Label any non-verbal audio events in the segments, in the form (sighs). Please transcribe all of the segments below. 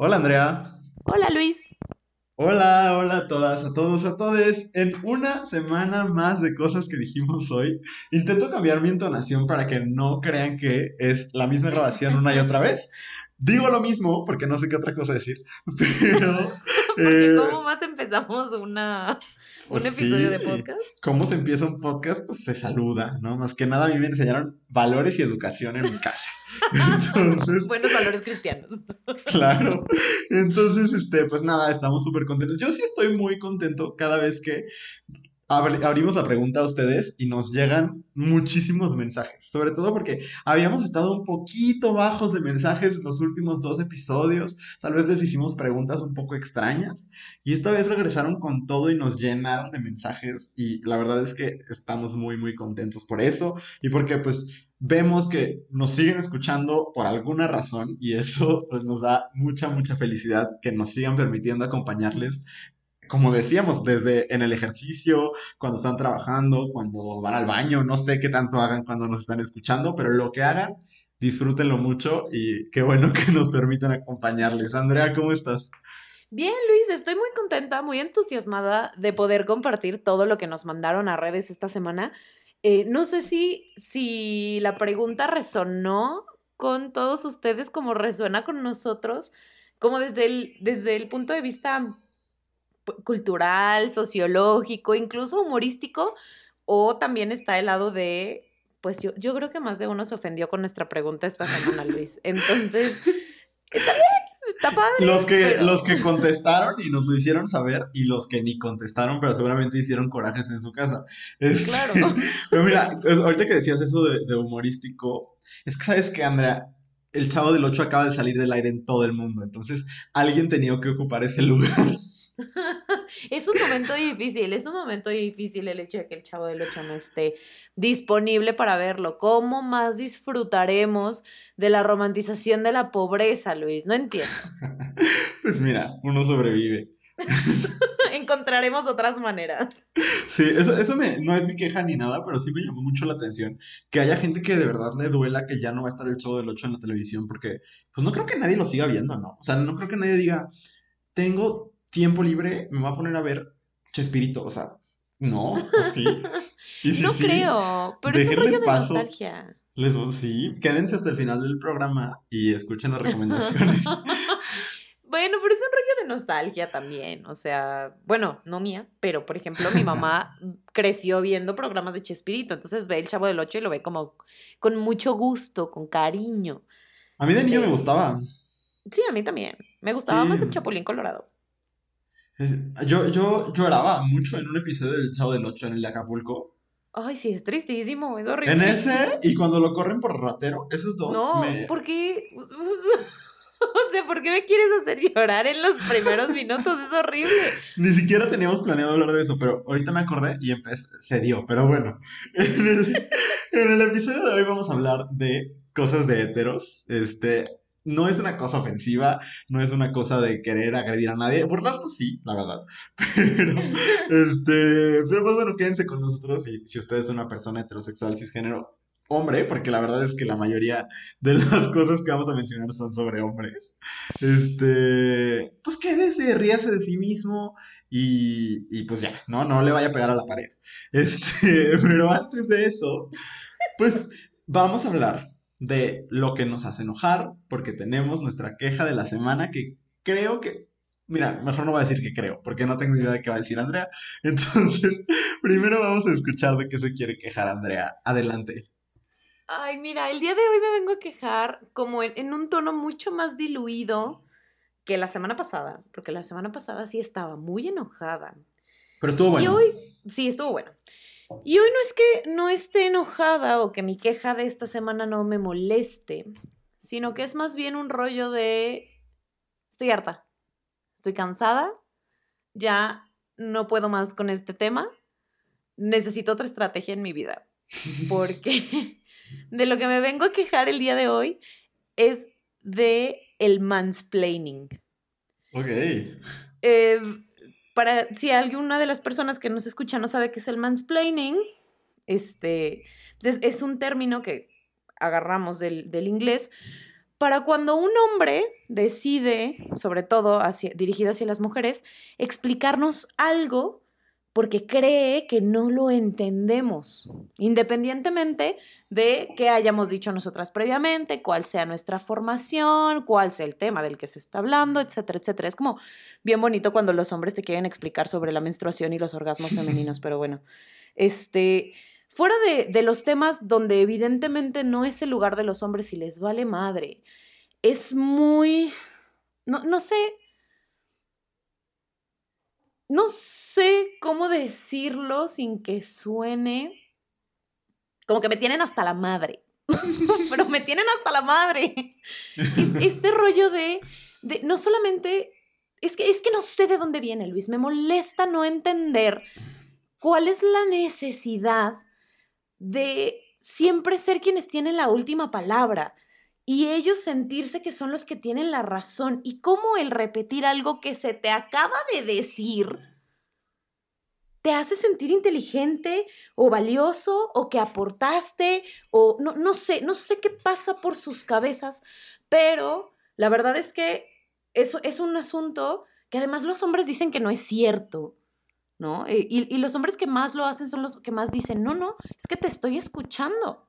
Hola Andrea. Hola Luis. Hola, hola a todas, a todos, a todes. En una semana más de cosas que dijimos hoy, intento cambiar mi entonación para que no crean que es la misma grabación una y otra vez. Digo lo mismo porque no sé qué otra cosa decir, (laughs) pero... (laughs) Porque eh, ¿cómo más empezamos una, un pues episodio de podcast? ¿Cómo se empieza un podcast? Pues se saluda, ¿no? Más que nada a mí me enseñaron valores y educación en mi casa. (laughs) Entonces, Buenos valores cristianos. Claro. Entonces, este, pues nada, estamos súper contentos. Yo sí estoy muy contento cada vez que abrimos la pregunta a ustedes y nos llegan muchísimos mensajes. Sobre todo porque habíamos estado un poquito bajos de mensajes en los últimos dos episodios. Tal vez les hicimos preguntas un poco extrañas. Y esta vez regresaron con todo y nos llenaron de mensajes. Y la verdad es que estamos muy, muy contentos por eso. Y porque pues vemos que nos siguen escuchando por alguna razón y eso pues nos da mucha, mucha felicidad que nos sigan permitiendo acompañarles, como decíamos, desde en el ejercicio, cuando están trabajando, cuando van al baño, no sé qué tanto hagan cuando nos están escuchando, pero lo que hagan, disfrútenlo mucho y qué bueno que nos permitan acompañarles. Andrea, ¿cómo estás? Bien, Luis, estoy muy contenta, muy entusiasmada de poder compartir todo lo que nos mandaron a redes esta semana. Eh, no sé si, si la pregunta resonó con todos ustedes como resuena con nosotros, como desde el, desde el punto de vista cultural, sociológico, incluso humorístico, o también está el lado de, pues yo, yo creo que más de uno se ofendió con nuestra pregunta esta semana, Luis. Entonces, (laughs) está bien, está padre. Los que, pero- los que contestaron y nos lo hicieron saber y los que ni contestaron, pero seguramente hicieron corajes en su casa. Este, Claro. (laughs) Pero mira, es- ahorita que decías eso de, de humorístico, es que sabes que, Andrea, el Chavo del Ocho acaba de salir del aire en todo el mundo, entonces alguien tenía que ocupar ese lugar. (laughs) Es un momento difícil, es un momento difícil el hecho de que el Chavo del Ocho no esté disponible para verlo. ¿Cómo más disfrutaremos de la romantización de la pobreza, Luis? No entiendo. (laughs) Pues mira, uno sobrevive. (laughs) Encontraremos otras maneras. Sí, eso, eso me, no es mi queja ni nada, pero sí me llamó mucho la atención que haya gente que de verdad le duela que ya no va a estar el Chavo del Ocho en la televisión, porque pues no creo que nadie lo siga viendo, ¿no? O sea, no creo que nadie diga, tengo tiempo libre, me voy a poner a ver Chespirito, o sea, no, pues sí. (laughs) Y No sí, creo, pero es un rollo de paso. nostalgia. Les, sí, quédense hasta el final del programa y escuchen las recomendaciones. (laughs) Bueno, pero es un rollo de nostalgia también, o sea, bueno, no mía, pero por ejemplo, mi mamá (laughs) creció viendo programas de Chespirito, entonces ve el Chavo del Ocho y lo ve como con mucho gusto, con cariño. A mí de niño me Eh, gustaba. Sí, a mí también. Me gustaba más el. Chapulín Colorado. Yo, yo lloraba mucho en un episodio del Chavo del Ocho en el de Acapulco. Ay, sí, es tristísimo, es En horrible. ese y cuando lo corren por ratero, esos dos No, me... ¿por qué? (laughs) O sea, ¿por qué me quieres hacer llorar en los primeros minutos? Es horrible. (laughs) Ni siquiera teníamos planeado hablar de eso, pero ahorita me acordé y se dio. Pero bueno, (laughs) en el, en el episodio de hoy vamos a hablar de cosas de heteros. Este, no es una cosa ofensiva, no es una cosa de querer agredir a nadie. Burlarnos sí, la verdad. (laughs) Pero, este, pero pues bueno, quédense con nosotros y si usted es una persona heterosexual cisgénero, hombre, porque la verdad es que la mayoría de las (laughs) cosas que vamos a mencionar son sobre hombres. Este, pues quédese, ríase de sí mismo y, y pues ya, ¿no? No le vaya a pegar a la pared. Este, (laughs) pero antes de eso, pues vamos a hablar de lo que nos hace enojar, porque tenemos nuestra queja de la semana que creo que, mira, mejor no voy a decir que creo, porque no tengo idea de qué va a decir Andrea. (laughs) Entonces, primero vamos a escuchar de qué se quiere quejar Andrea. Adelante. Ay, mira, el día de hoy me vengo a quejar como en, en un tono mucho más diluido que la semana pasada, porque la semana pasada sí estaba muy enojada. Pero estuvo bueno. Y hoy, sí, estuvo bueno. Y hoy no es que no esté enojada o que mi queja de esta semana no me moleste, sino que es más bien un rollo de estoy harta, estoy cansada, ya no puedo más con este tema, necesito otra estrategia en mi vida, porque (laughs) de lo que me vengo a quejar el día de hoy es de el mansplaining. Ok. Eh, para si alguna de las personas que nos escucha no sabe qué es el mansplaining, este, pues es, un término que agarramos del, del inglés para cuando un hombre decide, sobre todo dirigido hacia las mujeres, explicarnos algo porque cree que no lo entendemos, independientemente de qué hayamos dicho nosotras previamente, cuál sea nuestra formación, cuál sea el tema del que se está hablando, etcétera, etcétera. Es como bien bonito cuando los hombres te quieren explicar sobre la menstruación y los orgasmos femeninos, (laughs) pero bueno, este, fuera de, de los temas donde evidentemente no es el lugar de los hombres y les vale madre, es muy, no, no sé, no sé cómo decirlo sin que suene como que me tienen hasta la madre. (laughs) Pero me tienen hasta la madre. este rollo de, de, no solamente, es que, es que no sé de dónde viene, Luis, me molesta no entender cuál es la necesidad de siempre ser quienes tienen la última palabra y ellos sentirse que son los que tienen la razón y cómo el repetir algo que se te acaba de decir te hace sentir inteligente o valioso o que aportaste o no, no sé, no sé qué pasa por sus cabezas, pero la verdad es que eso es un asunto que además los hombres dicen que no es cierto. ¿No? Eh, y, y los hombres que más lo hacen son los que más dicen, no, no, es que te estoy escuchando.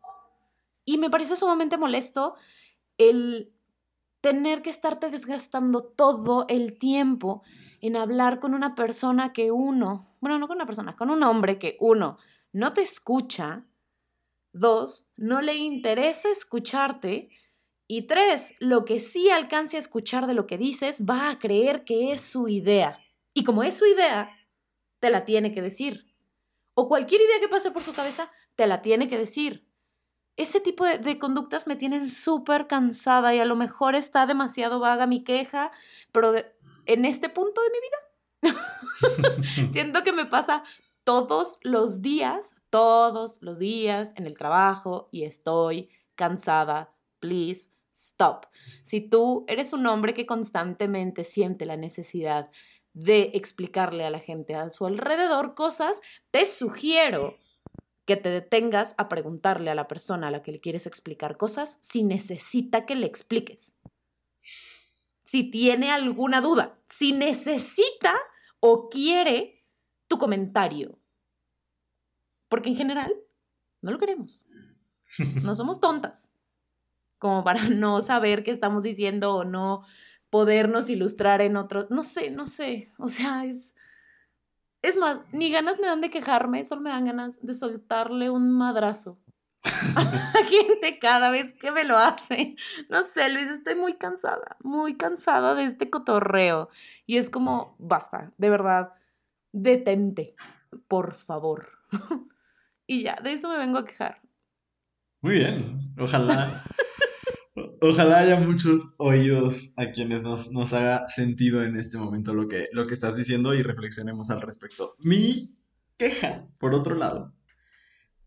Y me parece sumamente molesto el tener que estarte desgastando todo el tiempo en hablar con una persona que uno, bueno, no con una persona, con un hombre que uno no te escucha, dos, no le interesa escucharte, y tres, lo que sí alcance a escuchar de lo que dices, va a creer que es su idea. Y como es su idea, te la tiene que decir. O cualquier idea que pase por su cabeza, te la tiene que decir ese tipo de, conductas me tienen súper cansada y a lo mejor está demasiado vaga mi queja, pero en este punto de mi vida (laughs) (laughs) siento que me pasa todos los días, todos los días en el trabajo y estoy cansada. Please stop. Si tú eres un hombre que constantemente siente la necesidad de explicarle a la gente a su alrededor cosas, te sugiero que te detengas a preguntarle a la persona a la que le quieres explicar cosas si necesita que le expliques. Si tiene alguna duda, si necesita o quiere tu comentario. Porque en general no lo queremos. No somos tontas. Como para (laughs) no saber qué estamos diciendo o no podernos ilustrar en otro. No sé, no sé. O sea, es es más, ni ganas me dan de quejarme, solo me dan ganas de soltarle un madrazo a la (laughs) gente cada vez que me lo hace. No sé, Luis, estoy muy cansada, muy cansada de este cotorreo. Y es como, basta, de verdad, detente, por favor. (laughs) y ya, de eso me vengo a quejar. Muy bien, ojalá Ojalá haya muchos oídos a quienes nos, nos, haga sentido en este momento lo que, lo que estás diciendo y reflexionemos al respecto. Mi queja, por otro lado.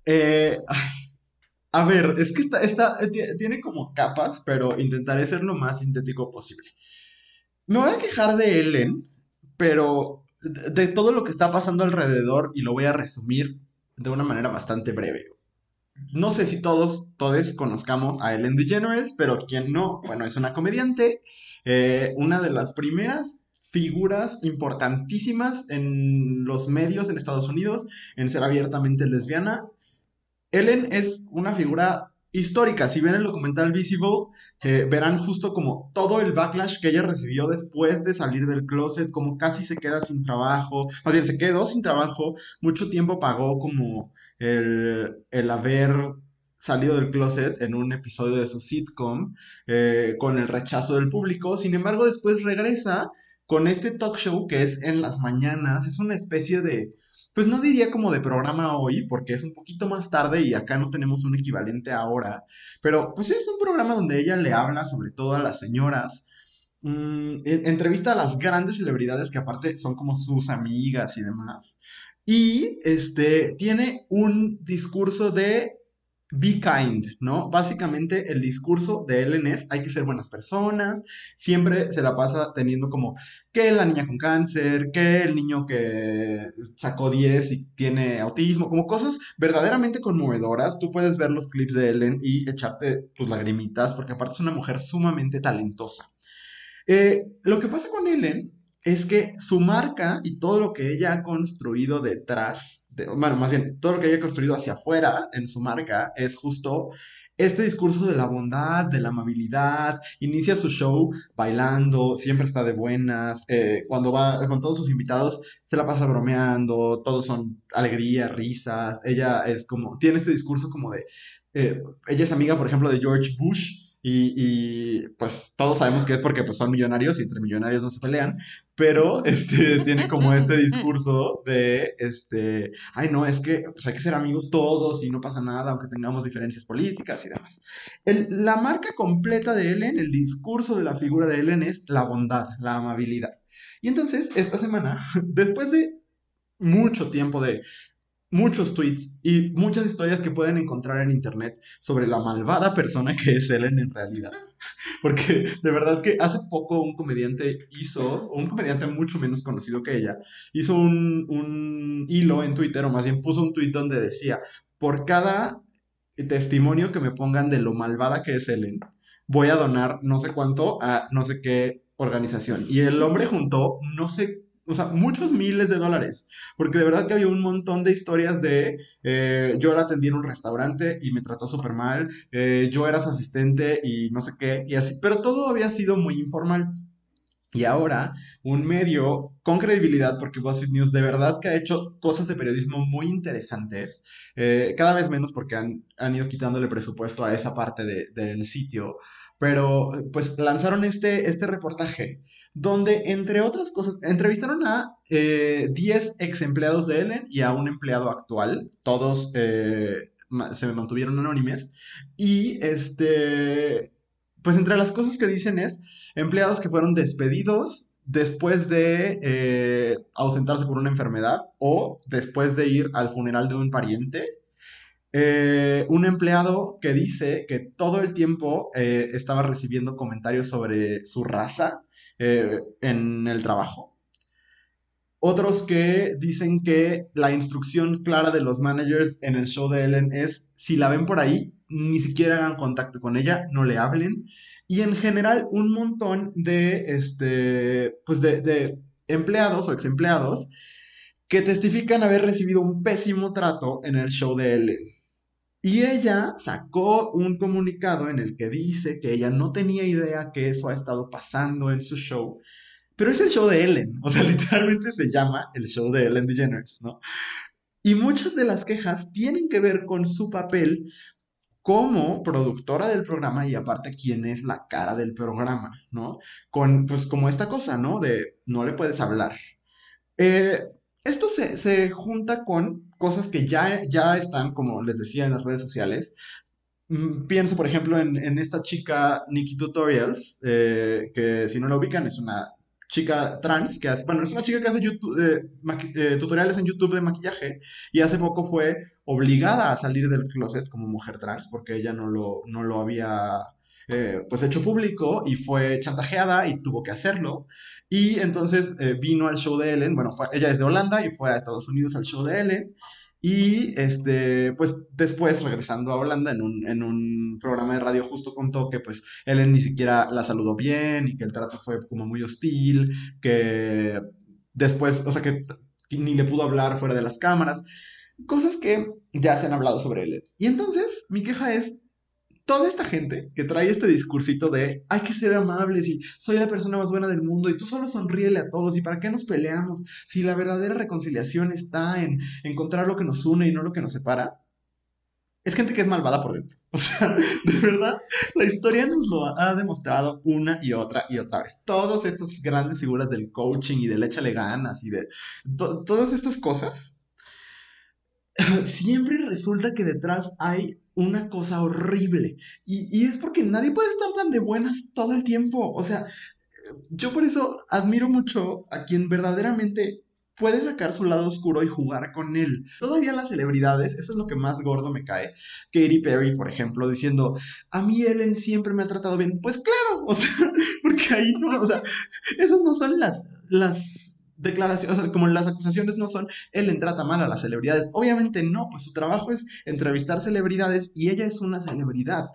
Eh, a ver, es que esta, tiene como capas, pero intentaré ser lo más sintético posible. Me voy a quejar de Ellen, pero de todo lo que está pasando alrededor y lo voy a resumir de una manera bastante breve no sé si todos, todos conozcamos a Ellen DeGeneres, pero quien no, bueno, es una comediante, eh, una de las primeras figuras importantísimas en los medios en Estados Unidos en ser abiertamente lesbiana. Ellen es una figura histórica. Si ven el documental Visible, eh, verán justo como todo el backlash que ella recibió después de salir del closet, como casi se queda sin trabajo, más bien se quedó sin trabajo, mucho tiempo pagó como el, haber salido del closet en un episodio de su sitcom eh, con el rechazo del público. Sin embargo, después regresa con este talk show que es en las mañanas. Es una especie de, pues no diría como de programa hoy, porque es un poquito más tarde y acá no tenemos un equivalente ahora. Pero pues es un programa donde ella le habla sobre todo a las señoras. Mm, entrevista a las grandes celebridades que aparte son como sus amigas y demás. Y este, tiene un discurso de be kind, ¿no? Básicamente el discurso de Ellen es hay que ser buenas personas, siempre se la pasa teniendo como que la niña con cáncer, que el niño que sacó 10 y tiene autismo, como cosas verdaderamente conmovedoras. Tú puedes ver los clips de Ellen y echarte tus lagrimitas porque aparte es una mujer sumamente talentosa. Eh, lo que pasa con Ellen es que su marca y todo lo que ella ha construido detrás, de, bueno, más bien, todo lo que ella ha construido hacia afuera en su marca es justo este discurso de la bondad, de la amabilidad, inicia su show bailando, siempre está de buenas, eh, cuando va con todos sus invitados se la pasa bromeando, todos son alegría, risas, ella es como, tiene este discurso como de, eh, ella es amiga, por ejemplo, de George Bush, y, pues todos sabemos que es porque pues, son millonarios y entre millonarios no se pelean, pero (laughs) este, tiene como este discurso de, este, ay no, es que pues, hay que ser amigos todos y no pasa nada aunque tengamos diferencias políticas y demás. la marca completa de Ellen, el discurso de la figura de Ellen es la bondad, la amabilidad. Y entonces, esta semana, (laughs) después de mucho tiempo de muchos tweets y muchas historias que pueden encontrar en internet sobre la malvada persona que es Ellen en realidad. (laughs) Porque de verdad que hace poco un comediante hizo, un comediante mucho menos conocido que ella, hizo un, un hilo en Twitter, o más bien puso un tweet donde decía, por cada testimonio que me pongan de lo malvada que es Ellen, voy a donar no sé cuánto a no sé qué organización. Y el hombre juntó no sé o sea, muchos miles de dólares, porque de verdad que había un montón de historias de eh, yo la atendí en un restaurante y me trató súper mal, eh, yo era su asistente y no sé qué, y así, pero todo había sido muy informal. Y ahora, un medio con credibilidad, porque BuzzFeed News de verdad que ha hecho cosas de periodismo muy interesantes, eh, cada vez menos porque han, han, ido quitándole presupuesto a esa parte de, del sitio, pero pues lanzaron este, este reportaje donde, entre otras cosas, entrevistaron a 10 eh, ex empleados de Ellen y a un empleado actual, todos eh, se mantuvieron anónimes, y este, pues entre las cosas que dicen es empleados que fueron despedidos después de eh, ausentarse por una enfermedad o después de ir al funeral de un pariente eh, un empleado que dice que todo el tiempo eh, estaba recibiendo comentarios sobre su raza eh, en el trabajo. Otros que dicen que la instrucción clara de los managers en el show de Ellen es, si la ven por ahí, ni siquiera hagan contacto con ella, no le hablen. Y en general, un montón de, este, pues de, de empleados o ex empleados que testifican haber recibido un pésimo trato en el show de Ellen. Y ella sacó un comunicado en el que dice que ella no tenía idea que eso ha estado pasando en su show, pero es el show de Ellen, o sea, (laughs) literalmente se llama el show de Ellen DeGeneres, ¿no? Y muchas de las quejas tienen que ver con su papel como productora del programa y aparte quién es la cara del programa, ¿no? Con, pues como esta cosa, ¿no? De no le puedes hablar. Eh, esto se, junta con cosas que ya, ya están, como les decía, en las redes sociales. Mm, pienso, por ejemplo, en, esta chica Nikki Tutorials, eh, que si no la ubican es una chica trans que hace, bueno, es una chica que hace eh, eh, tutoriales en YouTube de maquillaje y hace poco fue obligada a salir del closet como mujer trans porque ella no lo, no lo había eh, pues hecho público y fue chantajeada y tuvo que hacerlo. Y entonces eh, vino al show de Ellen, bueno, ella es de Holanda y fue a Estados Unidos al show de Ellen. Y este, pues después, regresando a Holanda, en un, en un programa de radio justo contó que pues Ellen ni siquiera la saludó bien y que el trato fue como muy hostil, que después, o sea, que ni le pudo hablar fuera de las cámaras. Cosas que ya se han hablado sobre Ellen. Y entonces, mi queja es, toda esta gente que trae este discursito de hay que ser amables y soy la persona más buena del mundo y tú solo sonríele a todos y para qué nos peleamos si la verdadera reconciliación está en encontrar lo que nos une y no lo que nos separa, es gente que es malvada por dentro. (laughs) O sea, de verdad, la historia nos lo ha demostrado una y otra y otra vez. Todas estas grandes figuras del coaching y del échale ganas y de todas estas cosas, (laughs) siempre resulta que detrás hay una cosa horrible. Y, es porque nadie puede estar tan de buenas todo el tiempo. O sea, yo por eso admiro mucho a quien verdaderamente puede sacar su lado oscuro y jugar con él. Todavía las celebridades, eso es lo que más gordo me cae. Katy Perry, por ejemplo, diciendo, a mí Ellen siempre me ha tratado bien. Pues claro, (laughs) o sea, porque ahí no, o sea, esas no son las, las declaraciones, o sea, como las acusaciones no son, Ellen trata mal a las celebridades. Obviamente no, pues su trabajo es entrevistar celebridades y ella es una celebridad.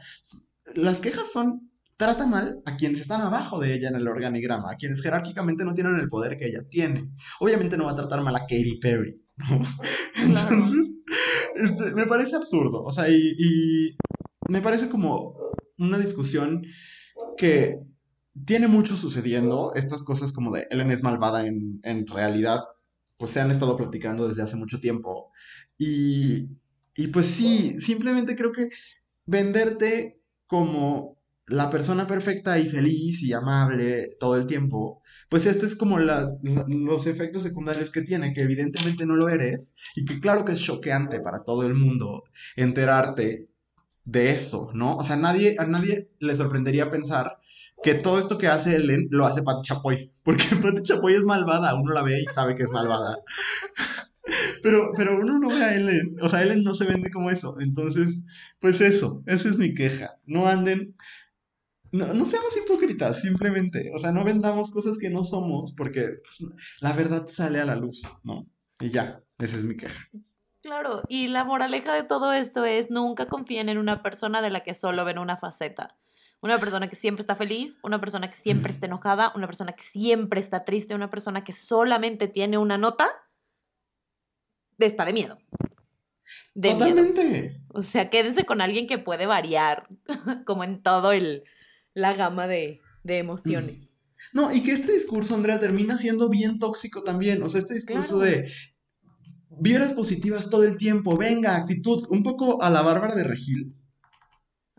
Las quejas son trata mal a quienes están abajo de ella en el organigrama, a quienes jerárquicamente no tienen el poder que ella tiene. Obviamente no va a tratar mal a Katy Perry, ¿no? (laughs) Entonces, este, me parece absurdo, o sea, y, y me parece como una discusión que tiene mucho sucediendo, estas cosas como de Ellen es malvada en, en realidad, pues se han estado platicando desde hace mucho tiempo. Y, y pues sí, simplemente creo que venderte como la persona perfecta y feliz y amable todo el tiempo, pues este es como la- los efectos secundarios que tiene, que evidentemente no lo eres y que claro que es choqueante para todo el mundo enterarte de eso, ¿no? O sea, nadie, a nadie le sorprendería pensar que todo esto que hace Ellen lo hace Pati Chapoy, porque (laughs) Pati Chapoy es malvada, uno la ve y sabe que es malvada. (laughs) Pero, pero uno no ve a Ellen, o sea, Ellen no se vende como eso. Entonces, pues eso, esa es mi queja. No anden, no, no seamos hipócritas, simplemente. O sea, no vendamos cosas que no somos, porque pues, la verdad sale a la luz, ¿no? Y ya, esa es mi queja. Claro, y la moraleja de todo esto es nunca confíen en una persona de la que solo ven una faceta. Una persona que siempre está feliz, una persona que siempre está enojada, una persona que siempre está triste, una persona que solamente tiene una nota, está de miedo. De miedo. Totalmente. O sea, quédense con alguien que puede variar, (laughs) como en todo el la gama de, de emociones. No, y que este discurso, Andrea, termina siendo bien tóxico también. O sea, este discurso Claro. de vibras positivas todo el tiempo, venga, actitud, un poco a la Bárbara de Regil.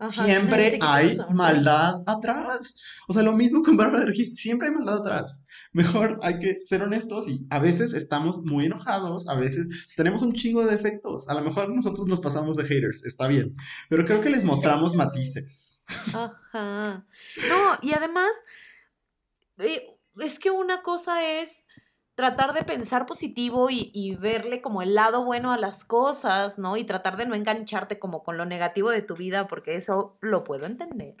Ajá, siempre ¿qué hay maldad atrás. O sea, lo mismo con Bárbara de Regil, siempre hay maldad atrás. Mejor hay que ser honestos y a veces estamos muy enojados, a veces tenemos un chingo de defectos. A lo mejor nosotros nos pasamos de haters, está bien, pero creo que les mostramos matices. Ajá. No, y además, eh, es que una cosa es tratar de pensar positivo y, verle como el lado bueno a las cosas, ¿no? Y tratar de no engancharte como con lo negativo de tu vida, porque eso lo puedo entender.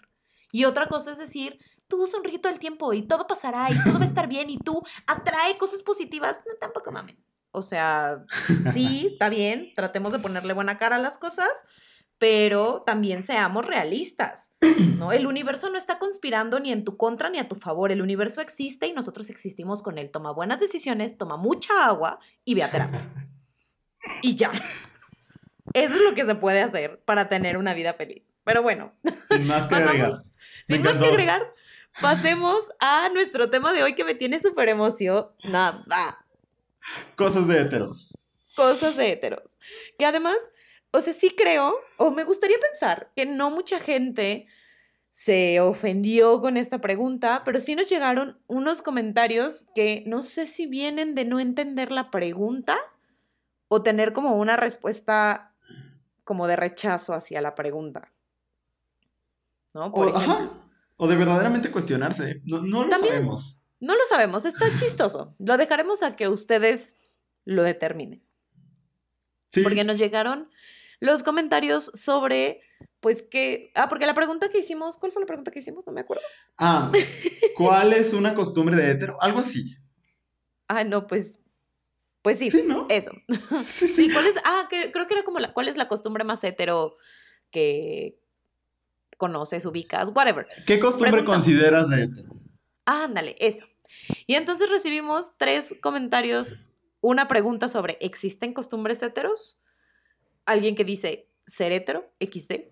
Y otra cosa es decir, tú sonríe todo el tiempo y todo pasará y todo va a estar bien y tú atrae cosas positivas. No, tampoco mamen. O sea, sí, está bien, tratemos de ponerle buena cara a las cosas, pero también seamos realistas, ¿no? El (clears throat) universo no está conspirando ni en tu contra ni a tu favor. El universo existe y nosotros existimos con él. Toma buenas decisiones, toma mucha agua y ve a terapia. (laughs) Y ya. Eso es lo que se puede hacer para tener una vida feliz. Pero bueno, Sin más que Pasamos. agregar. Sin más que agregar, pasemos a nuestro tema de hoy que me tiene súper emocionada. Cosas de heteros. cosas de heteros. Que además, o sea, sí creo, o me gustaría pensar que no mucha gente se ofendió con esta pregunta, pero sí nos llegaron unos comentarios que no sé si vienen de no entender la pregunta o tener como una respuesta como de rechazo hacia la pregunta. ¿No? O, Por ejemplo. ajá, o de verdaderamente cuestionarse. No, no lo También. sabemos. No lo sabemos, está (laughs) chistoso. Lo dejaremos a que ustedes lo determinen. Sí. porque nos llegaron los comentarios sobre, pues que, ah, porque la pregunta que hicimos, ¿cuál fue la pregunta que hicimos? No me acuerdo. Ah, (laughs) ¿cuál es una costumbre de hetero? Algo así. Ah, no, pues, pues sí, Sí, ¿no? eso. (laughs) Sí, Sí, ¿cuál es? Ah, que- creo que era como la, ¿cuál es la costumbre más hetero que conoces, ubicas, whatever? ¿Qué costumbre Pregunta. consideras de hetero? Ah, ándale, eso. Y entonces recibimos tres comentarios, una pregunta sobre ¿existen costumbres heteros? Alguien que dice ser hetero, XD.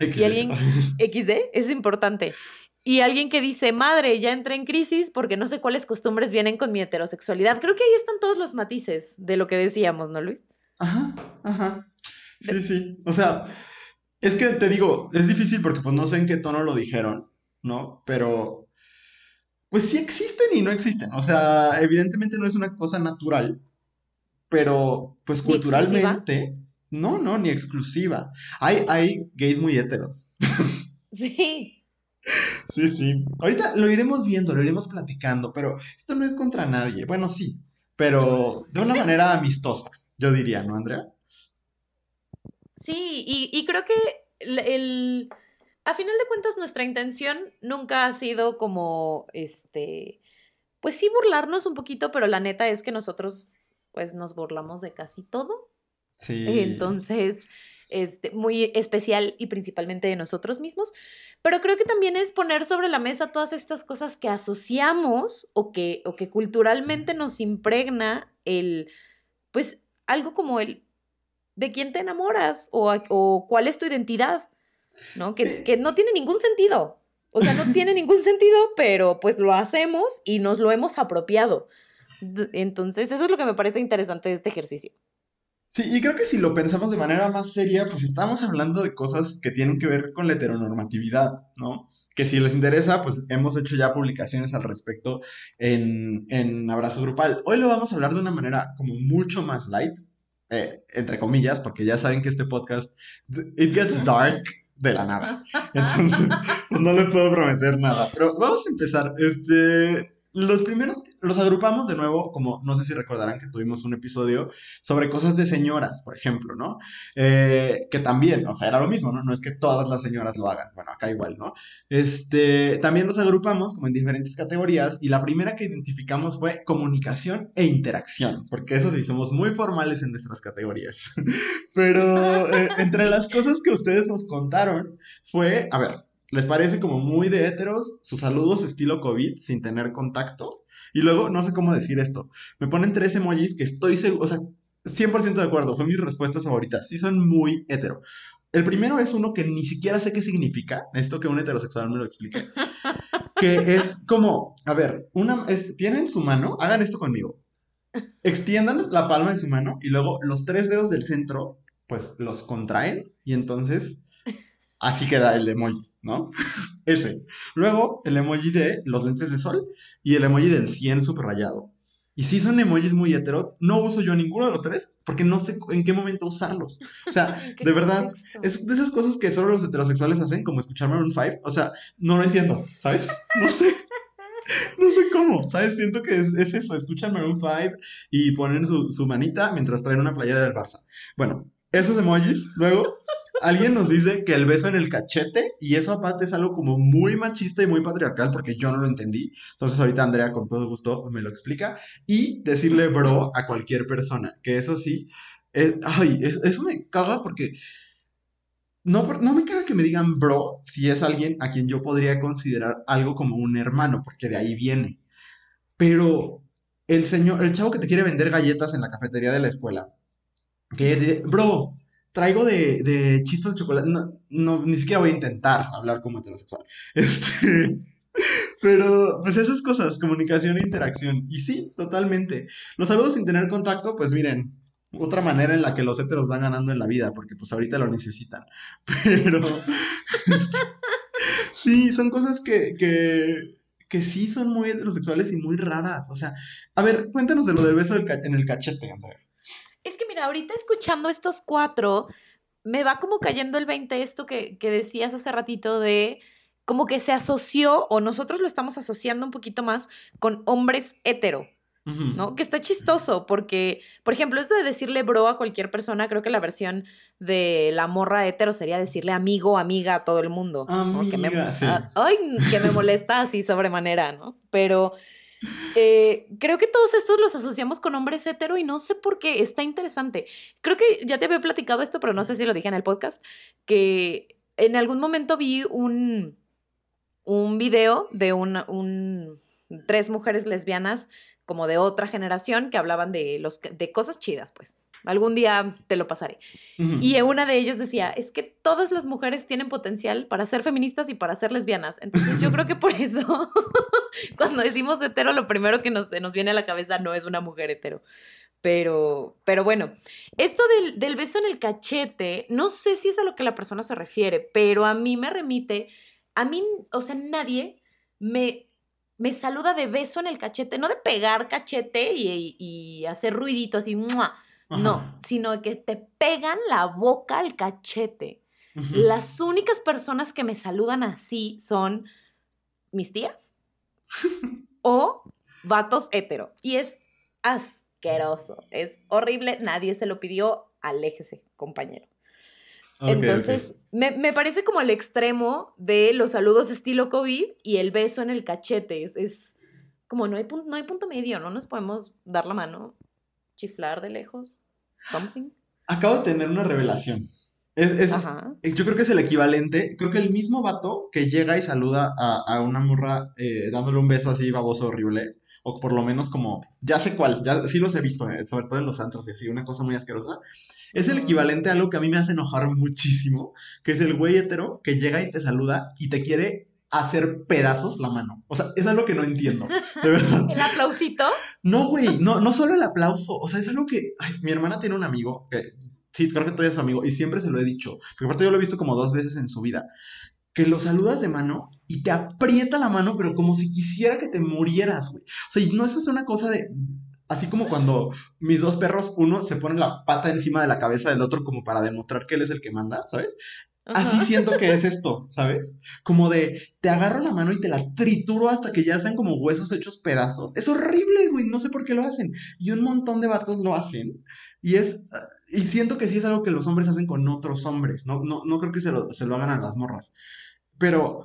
Y alguien- (laughs) XD es importante. Y alguien que dice, madre, ya entré en crisis porque no sé cuáles costumbres vienen con mi heterosexualidad. Creo que ahí están todos los matices de lo que decíamos, ¿no, Luis? Ajá, ajá. Sí, sí. O sea, es que te digo, es difícil porque pues no sé en qué tono lo dijeron, ¿no? Pero pues sí existen y no existen. O sea, evidentemente no es una cosa natural, pero pues culturalmente, no, no, ni exclusiva. Hay, hay gays muy heteros. Sí. Sí, sí. Ahorita lo iremos viendo, lo iremos platicando, pero esto no es contra nadie. Bueno, sí, pero de una manera (laughs) amistosa, yo diría, ¿no, Andrea? Sí, y, creo que el, a final de cuentas nuestra intención nunca ha sido como, este, pues sí burlarnos un poquito, pero la neta es que nosotros pues nos burlamos de casi todo. Sí. Entonces, este, muy especial y principalmente de nosotros mismos, pero creo que también es poner sobre la mesa todas estas cosas que asociamos o que, o que culturalmente nos impregna el, pues algo como el de quién te enamoras o, o cuál es tu identidad, ¿no? Que, que no tiene ningún sentido. O sea, no tiene ningún sentido, pero pues lo hacemos y nos lo hemos apropiado. Entonces, eso es lo que me parece interesante de este ejercicio. Sí, y creo que si lo pensamos de manera más seria, pues estamos hablando de cosas que tienen que ver con la heteronormatividad, ¿no? Que si les interesa, pues hemos hecho ya publicaciones al respecto en, en Abrazo Grupal. Hoy lo vamos a hablar de una manera como mucho más light, eh, entre comillas, porque ya saben que este podcast, it gets dark de la nada. (laughs) Entonces, pues no les puedo prometer nada. Pero vamos a empezar. Este, los primeros los agrupamos de nuevo, como no sé si recordarán que tuvimos un episodio sobre cosas de señoras, por ejemplo, ¿no? Eh, que también, o sea, era lo mismo, ¿no? No es que todas las señoras lo hagan, bueno, acá igual, ¿no? Este, también los agrupamos como en diferentes categorías y la primera que identificamos fue comunicación e interacción, porque eso sí, somos muy formales en nuestras categorías. (laughs) Pero eh, entre las cosas que ustedes nos contaron fue, a ver, les parece como muy de heteros sus saludos estilo COVID sin tener contacto. Y luego, no sé cómo decir esto, me ponen tres emojis que estoy seguro, o sea, 100% de acuerdo, son mis respuestas favoritas, sí son muy hetero. El primero es uno que ni siquiera sé qué significa, esto que un heterosexual me lo explique, (laughs) que es como, a ver, una, tienen su mano, hagan esto conmigo, extiendan la palma de su mano y luego los tres dedos del centro, pues los contraen y entonces Así queda el emoji, ¿no? (laughs) Ese. Luego, el emoji de los lentes de sol y el emoji del 100 subrayado. Y si son emojis muy heteros, no uso yo ninguno de los tres porque no sé en qué momento usarlos. O sea, (laughs) de verdad, es de esas cosas que solo los heterosexuales hacen, como escuchar Maroon 5. O sea, no lo entiendo, ¿sabes? (laughs) No sé. No sé cómo, ¿sabes? Siento que es, eso, escuchan Maroon 5 y ponen su, su manita mientras traen una playera del Barça. Bueno, esos emojis, luego Alguien nos dice que el beso en el cachete, y eso aparte es algo como muy machista y muy patriarcal, porque yo no lo entendí. Entonces ahorita Andrea con todo gusto me lo explica. Y decirle bro a cualquier persona, que eso sí, ay, eso me caga porque... No, no me caga que me digan bro si es alguien a quien yo podría considerar algo como un hermano, porque de ahí viene. Pero el señor, el chavo que te quiere vender galletas en la cafetería de la escuela, que dice, bro, traigo de, chispas de chocolate. No, ni siquiera voy a intentar hablar como heterosexual. (laughs) Este. Pero, pues esas cosas, comunicación e interacción. Y sí, totalmente. Los saludos sin tener contacto, pues miren, otra manera en la que los heteros van ganando en la vida, porque pues ahorita lo necesitan. (laughs) Pero. (laughs) sí, son cosas que, que, que sí son muy heterosexuales y muy raras. O sea, a ver, cuéntanos de lo del beso en el cachete, Andrea. Es que mira, ahorita escuchando estos cuatro, me va como cayendo el 20 esto que, decías hace ratito de como que se asoció, o nosotros lo estamos asociando un poquito más con hombres hetero. ¿no? Que está chistoso porque, por ejemplo, esto de decirle bro a cualquier persona, creo que la versión de la morra hetero sería decirle amigo, amiga a todo el mundo. Que me, ay, que me molesta así sobremanera, ¿no? Pero eh, creo que todos estos los asociamos con hombres hetero y no sé por qué, está interesante. Creo que ya te había platicado esto, pero no sé si lo dije en el podcast, que en algún momento vi un, un video de un, tres mujeres lesbianas como de otra generación que hablaban de, los, de cosas chidas, pues. Algún día te lo pasaré. Y una de ellas decía, es que todas las mujeres tienen potencial para ser feministas y para ser lesbianas. Entonces yo creo que por eso, (laughs) (laughs) cuando decimos hetero, lo primero que nos, nos viene a la cabeza no es una mujer hetero. Pero, pero bueno, esto del, del, beso en el cachete, no sé si es a lo que la persona se refiere, pero a mí me remite, a mí, o sea, nadie me, me saluda de beso en el cachete, no de pegar cachete y, y hacer ruidito así, no, sino que te pegan la boca al cachete. Las únicas personas que me saludan así son mis tías o vatos hetero. Y es asqueroso. Es horrible, nadie se lo pidió, aléjese, compañero. Entonces, Me, parece como el extremo de los saludos estilo COVID y el beso en el cachete. Es, como no hay, punto, no hay punto medio, no nos podemos dar la mano, chiflar de lejos, something. Acabo de tener una revelación. Es, yo creo que es el equivalente. Creo que el mismo vato que llega y saluda a, una morra eh, dándole un beso así baboso horrible, o por lo menos como, ya sé cuál, ya sí los he visto, eh, sobre todo en los antros y así, una cosa muy asquerosa. Es el equivalente a algo que a mí me hace enojar muchísimo, que es el güey hetero que llega y te saluda y te quiere hacer pedazos la mano. O sea, es algo que no entiendo, de verdad. (laughs) ¿El aplausito? No, güey, no, no solo el aplauso, o sea, es algo que, ay, mi hermana tiene un amigo que Sí, creo que tú eres su amigo y siempre se lo he dicho. Porque aparte yo lo he visto como dos veces en su vida. Que lo saludas de mano y te aprieta la mano, pero como si quisiera que te murieras, güey. O sea, no eso es una cosa de. Así como cuando mis dos perros, uno se pone la pata encima de la cabeza del otro como para demostrar que él es el que manda, ¿sabes? Así siento que es esto, ¿sabes? Como de, te agarro la mano y te la trituro hasta que ya sean como huesos hechos pedazos. Es horrible, güey, no sé por qué lo hacen. Y un montón de vatos lo hacen. Y es, y siento que sí es algo que los hombres hacen con otros hombres. No, no, no creo que se lo, se lo hagan a las morras. Pero,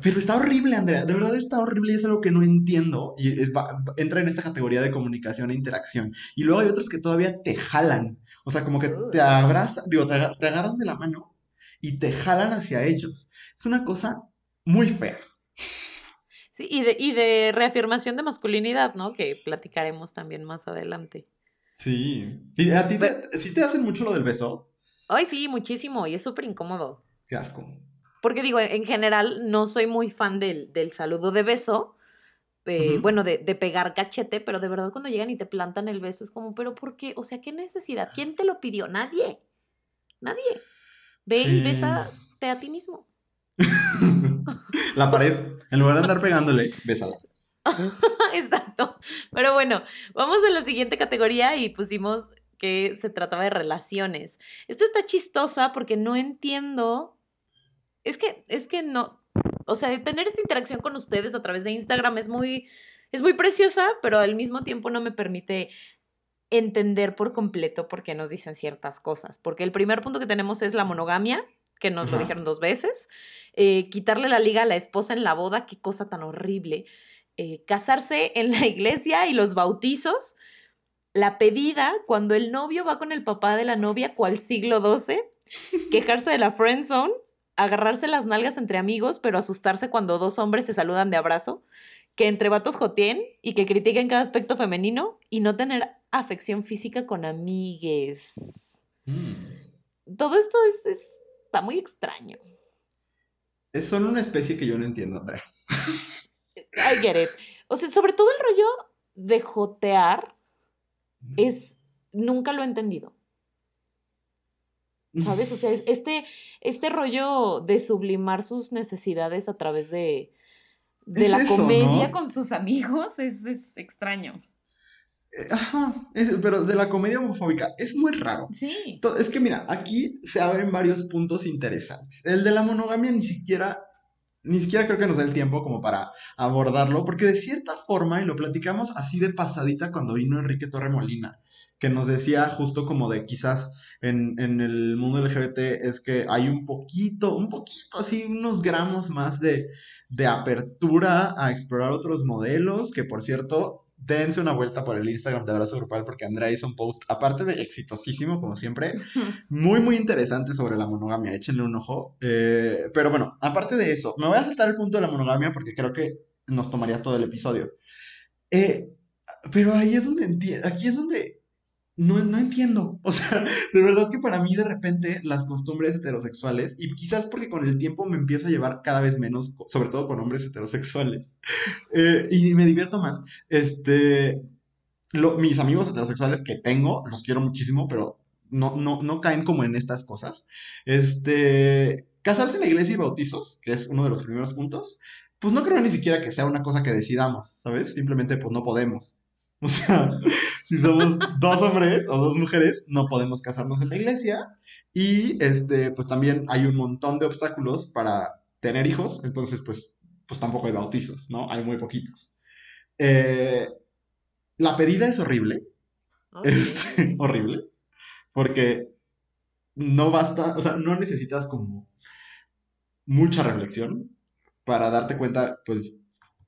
pero está horrible, Andrea. De verdad está horrible y es algo que no entiendo. Y es, entra en esta categoría de comunicación e interacción. Y luego hay otros que todavía te jalan. O sea, como que te abrazan, digo, te agarran de la mano y te jalan hacia ellos. Es una cosa muy fea. Sí, y de, y de reafirmación de masculinidad, ¿no? Que platicaremos también más adelante. Sí. ¿Y a ti te, sí te hacen mucho lo del beso? Ay, sí, muchísimo, y es súper incómodo. Qué asco. Porque digo, en general no soy muy fan del, del saludo de beso, eh, bueno, de, de, pegar cachete, pero de verdad cuando llegan y te plantan el beso es como, pero ¿por qué? O sea, ¿qué necesidad? ¿Quién te lo pidió? Nadie. Nadie. Ve y bésate a ti mismo. (laughs) la pared, en lugar de andar pegándole, bésala. (laughs) Exacto. Pero bueno, vamos a la siguiente categoría y pusimos que se trataba de relaciones. Esta está chistosa porque no entiendo. Es que, es que no. O sea, tener esta interacción con ustedes a través de Instagram es muy, es muy preciosa, pero al mismo tiempo no me permite entender por completo por qué nos dicen ciertas cosas. Porque el primer punto que tenemos es la monogamia, que nos lo dijeron dos veces. Eh, quitarle la liga a la esposa en la boda, qué cosa tan horrible. Eh, casarse en la iglesia y los bautizos. La pedida cuando el novio va con el papá de la novia, cual siglo XII. Quejarse de la friend zone. Agarrarse las nalgas entre amigos, pero asustarse cuando dos hombres se saludan de abrazo que entre vatos jotien y que critiquen cada aspecto femenino y no tener afección física con amigues. Mm. Todo esto es, está muy extraño. Es solo una especie que yo no entiendo, Andrea. (laughs) I get it. O sea, sobre todo el rollo de jotear mm. es. Nunca lo he entendido. (laughs) ¿Sabes? O sea, este, este rollo de sublimar sus necesidades a través de, de la comedia con sus amigos es, extraño. Eh, ajá, pero de la comedia homofóbica es muy raro. Sí. Es que mira, aquí se abren varios puntos interesantes. El de la monogamia ni siquiera, ni siquiera creo que nos dé el tiempo como para abordarlo, porque de cierta forma, y lo platicamos así de pasadita cuando vino Enrique Torremolina, que nos decía justo como de quizás en, el mundo LGBT es que hay un poquito, un poquito así, unos gramos más de, de apertura a explorar otros modelos, que por cierto, dense una vuelta por el Instagram de Abrazo Grupal porque Andrea hizo un post, aparte de exitosísimo, como siempre, (laughs) muy, muy interesante sobre la monogamia. Échenle un ojo. Eh, pero bueno, aparte de eso, me voy a saltar el punto de la monogamia porque creo que nos tomaría todo el episodio. Eh, pero ahí es donde aquí es donde no, no entiendo. (laughs) O sea, de verdad que para mí de repente las costumbres heterosexuales, y quizás porque con el tiempo me empiezo a llevar cada vez menos, sobre todo con hombres heterosexuales, (laughs) eh, y me divierto más, este, mis amigos heterosexuales que tengo, los quiero muchísimo, pero no, no, no caen como en estas cosas. Este, casarse en la iglesia y bautizos, que es uno de los primeros puntos, pues no creo ni siquiera que sea una cosa que decidamos, ¿sabes? Simplemente pues no podemos. O sea, si somos dos hombres o dos mujeres, no podemos casarnos en la iglesia. Y este, pues también hay un montón de obstáculos para tener hijos, entonces pues, pues tampoco hay bautizos, ¿no? Hay muy poquitos. Eh, la pedida es horrible. Este, (laughs) horrible. Porque no basta, o sea, no necesitas como mucha reflexión para darte cuenta, pues,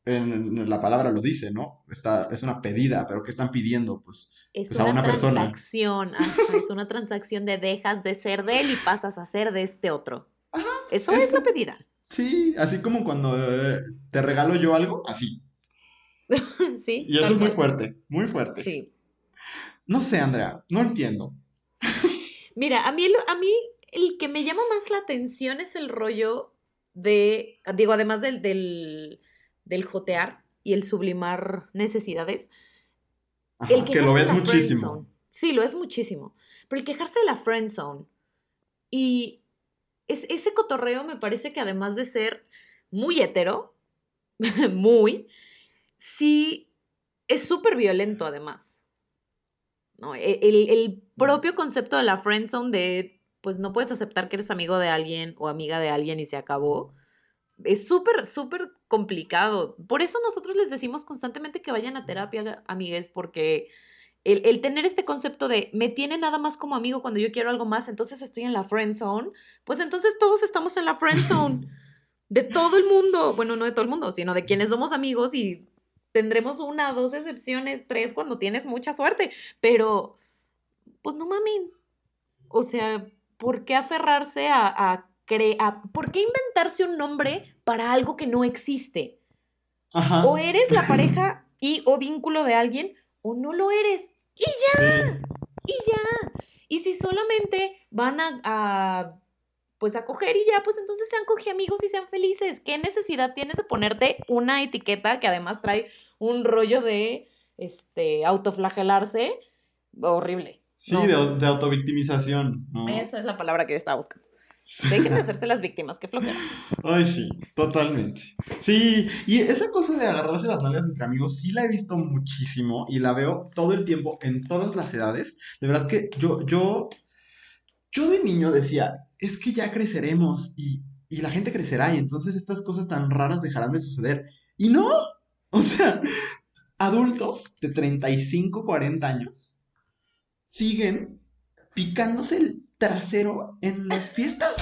en, la palabra lo dice, ¿no? Está, es una pedida, pero ¿qué están pidiendo? Pues, es pues una a una transacción, es una transacción de dejas de ser de él y pasas a ser de este otro. Ajá, eso es la pedida. Sí, así como cuando eh, te regalo yo algo, así. (laughs) sí. Y eso es muy fuerte, muy fuerte. Sí. No sé, Andrea, no entiendo. (laughs) Mira, a mí, a mí el que me llama más la atención es el rollo de, digo, además del, del, del jotear y el sublimar necesidades. el que lo ves muchísimo. Sí, lo es muchísimo. Pero el quejarse de la friend zone y es, ese cotorreo me parece que además de ser muy hetero, (laughs) muy, sí es súper violento además. ¿no? E, el, el, propio concepto de la friend zone de, pues no puedes aceptar que eres amigo de alguien o amiga de alguien y se acabó, es súper, súper complicado. Por eso nosotros les decimos constantemente que vayan a terapia, amigues, porque el, el, tener este concepto de me tiene nada más como amigo cuando yo quiero algo más, entonces estoy en la friend zone, pues entonces todos estamos en la friend zone. (laughs) De todo el mundo, bueno, no de todo el mundo, sino de quienes somos amigos y tendremos una, dos excepciones, tres cuando tienes mucha suerte, pero pues no mamen. O sea, ¿por qué aferrarse a, a crear, por qué inventarse un nombre para algo que no existe? O eres la (laughs) pareja y o vínculo de alguien o no lo eres. Y ya, y ya. Y si solamente van a, a pues a coger y ya, pues entonces sean coge amigos y sean felices. ¿Qué necesidad tienes de ponerte una etiqueta que además trae un rollo de este autoflagelarse? Horrible. Sí, de, de, autovictimización, ¿no? Esa es la palabra que yo estaba buscando. (laughs) Dejen de hacerse las víctimas, qué flojera. Ay, sí, totalmente. Sí, y esa cosa de agarrarse las nalgas entre amigos, sí la he visto muchísimo y la veo todo el tiempo en todas las edades. De verdad que yo, yo, yo de niño decía, es que ya creceremos y, la gente crecerá y entonces estas cosas tan raras dejarán de suceder. Y no, o sea, adultos de 35, 40 años siguen picándose el trasero en las fiestas.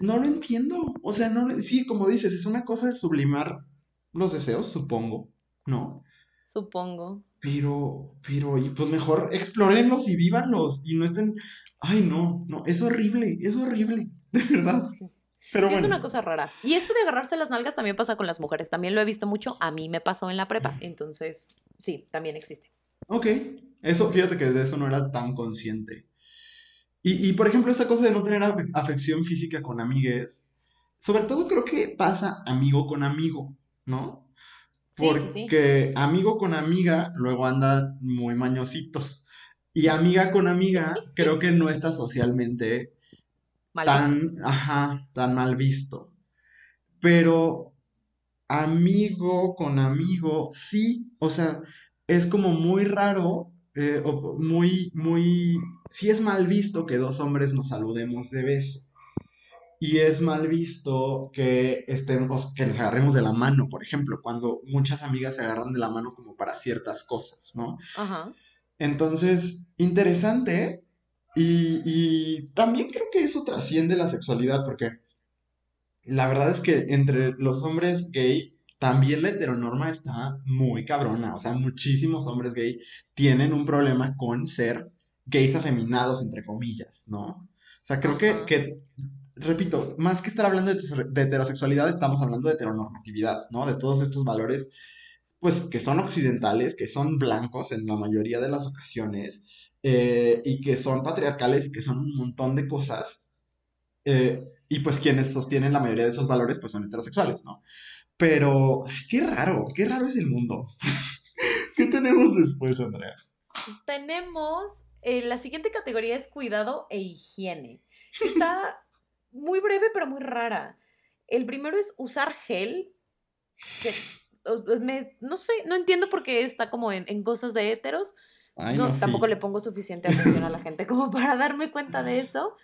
No lo entiendo. O sea, no, sí, como dices, es una cosa de sublimar los deseos, supongo, ¿no? Supongo. Pero, pero, y pues mejor explorenlos y vívanlos y no estén. Ay, no, no, es horrible, es horrible, de verdad. Sí. Pero Es una cosa rara. Y esto de agarrarse las nalgas también pasa con las mujeres. También lo he visto mucho. A mí me pasó en la prepa. Entonces, sí, también existe. Ok. Eso, fíjate que de eso no era tan consciente. Y, y por ejemplo, esta cosa de no tener afección física con amigues, sobre todo creo que pasa amigo con amigo, ¿no? Porque amigo con amiga luego andan muy mañositos. Y amiga con amiga (laughs) creo que no está socialmente tan, ajá, tan mal visto. Pero amigo con amigo, sí, o sea, es como muy raro, eh, muy, muy, sí es mal visto que dos hombres nos saludemos de beso y es mal visto que estemos, que nos agarremos de la mano, por ejemplo, cuando muchas amigas se agarran de la mano como para ciertas cosas, ¿no? Ajá. Entonces, interesante. Y, y también creo que eso trasciende la sexualidad, porque la verdad es que entre los hombres gay, también la heteronorma está muy cabrona. O sea, muchísimos hombres gay tienen un problema con ser gays afeminados, entre comillas, ¿no? O sea, creo que, que repito, más que estar hablando de, heterosexualidad, estamos hablando de heteronormatividad, ¿no? De todos estos valores, pues, que son occidentales, que son blancos en la mayoría de las ocasiones, eh, y que son patriarcales y que son un montón de cosas. Eh, y pues quienes sostienen la mayoría de esos valores, pues son heterosexuales, ¿no? Pero sí, qué raro, qué raro es el mundo. (laughs) ¿Qué tenemos después, Andrea? Tenemos, eh, la siguiente categoría es cuidado e higiene. Está (laughs) muy breve, pero muy rara. El primero es usar gel, que no sé, no entiendo por qué está como en, cosas de héteros. no, tampoco le pongo suficiente atención a la gente como para darme cuenta de eso.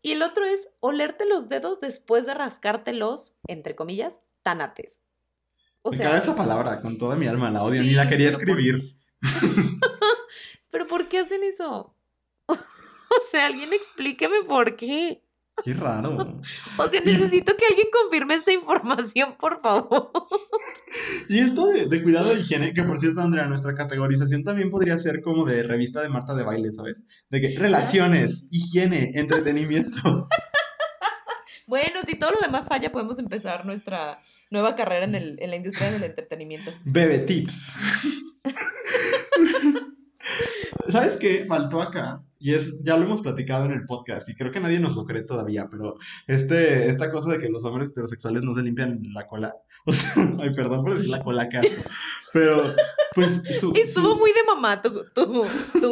Y el otro es olerte los dedos después de rascártelos, entre comillas, tanates. O Me sea, esa palabra con toda mi alma, la odio, ni la quería escribir. (laughs) ¿Pero por qué hacen eso? (laughs) o sea, alguien explíqueme por qué. Qué raro. O sea, necesito que alguien confirme esta información, por favor. (laughs) Y esto de, cuidado de higiene, que por cierto, Andrea, nuestra categorización también podría ser como de revista de Marta de baile, ¿sabes? De que relaciones, higiene, entretenimiento. Bueno, si todo lo demás falla, podemos empezar nuestra nueva carrera en, el, en la industria del entretenimiento. Bebe tips. (laughs) ¿Sabes qué faltó acá? Y es, ya lo hemos platicado en el podcast y creo que nadie nos lo cree todavía, pero este, esta cosa de que los hombres heterosexuales no se limpian la cola, (laughs) o sea, ay, perdón por decir la cola pero pues (laughs) Estuvo muy de mamá tu, tu,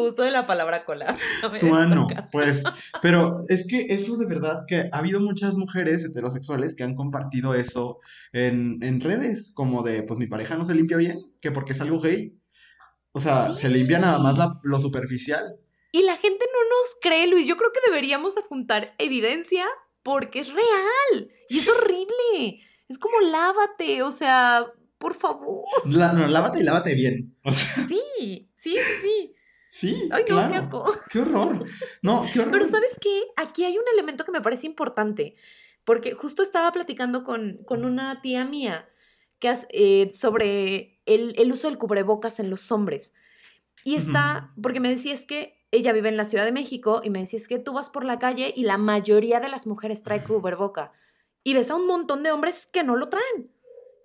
uso de la palabra cola. (laughs) su ano, pues, pero es que eso de verdad que ha habido muchas mujeres heterosexuales que han compartido eso en, en redes, como de, pues mi pareja no se limpia bien, que porque es algo gay. O sea, se limpia nada más lo superficial. Y la gente no nos cree, Luis. Yo creo que deberíamos adjuntar evidencia porque es real. Y es horrible. Es como lávate, o sea, por favor. no, lávate y lávate bien. (laughs) Sí, sí, sí, sí. Sí. Ay, no, qué asco. Qué horror. No, qué horror. Pero ¿sabes qué? Aquí hay un elemento que me parece importante. Porque justo estaba platicando con, con una tía mía que eh, sobre el, el, uso del cubrebocas en los hombres. Y está, porque me decía es que ella vive en la Ciudad de México y me decía es que tú vas por la calle y la mayoría de las mujeres trae cubreboca. Y ves a un montón de hombres que no lo traen.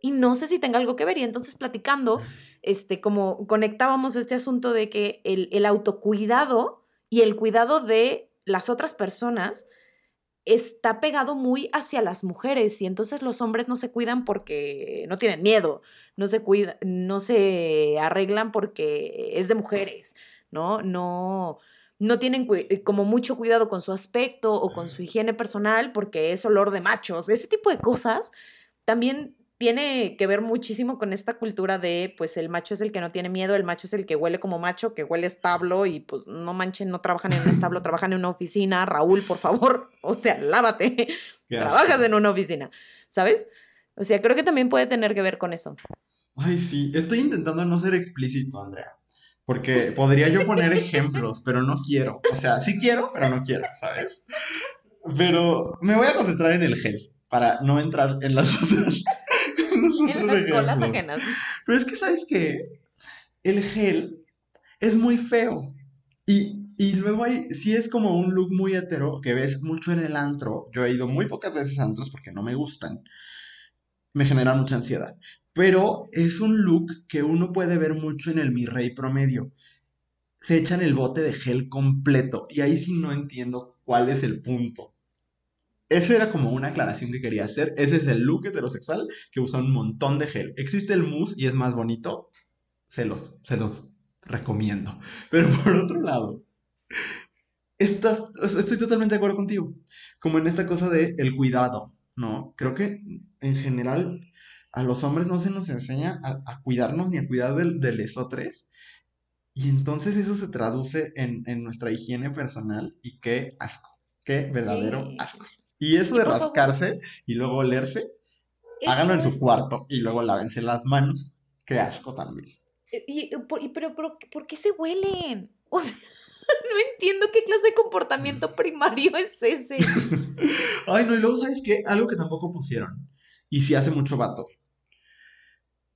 Y no sé si tenga algo que ver. Y entonces platicando, este, como conectábamos este asunto de que el, el autocuidado y el cuidado de las otras personas está pegado muy hacia las mujeres y entonces los hombres no se cuidan porque no tienen miedo, no se cuida, no se arreglan porque es de mujeres, ¿no? No no tienen eh, como mucho cuidado con su aspecto o con su higiene personal porque es olor de machos, ese tipo de cosas también tiene que ver muchísimo con esta cultura de, pues el macho es el que no tiene miedo, el macho es el que huele como macho, que huele establo y pues no manchen, no trabajan en un establo, (laughs) trabajan en una oficina. Raúl, por favor, (laughs) o sea, lávate, (laughs) trabajas en una oficina, ¿sabes? O sea, creo que también puede tener que ver con eso. Ay, sí, estoy intentando no ser explícito, Andrea. Porque podría yo poner ejemplos, pero no quiero. O sea, sí quiero, pero no quiero, ¿sabes? Pero me voy a concentrar en el gel para no entrar en las (laughs) otras en las colas ajenas. Pero es que, ¿sabes qué? El gel es muy feo. Y, y luego hay, sí es como un look muy hetero que ves mucho en el antro. Yo he ido muy pocas veces a antros porque no me gustan. Me generan mucha ansiedad. Pero es un look que uno puede ver mucho en el Mi Rey promedio. Se echan el bote de gel completo. Y ahí sí no entiendo cuál es el punto. Esa era como una aclaración que quería hacer. Ese es el look heterosexual que usa un montón de gel. Existe el mousse y es más bonito. Se los, se los recomiendo. Pero (laughs) por otro lado, estás, estoy totalmente de acuerdo contigo. Como en esta cosa de el cuidado, ¿no? Creo que en general a los hombres no se nos enseña a, cuidarnos ni a cuidar de, de lesotres. Y entonces eso se traduce en, nuestra higiene personal y qué asco, qué verdadero asco. Y eso de rascarse y luego olerse, háganlo en su cuarto y luego lávense las manos. Qué asco también. Eh, y, pero, pero, ¿por qué se huelen? O sea, (laughs) no entiendo qué clase de comportamiento (laughs) primario es ese. Ay, no, y luego, ¿sabes qué? Algo que tampoco pusieron. Y si hace mucho vato.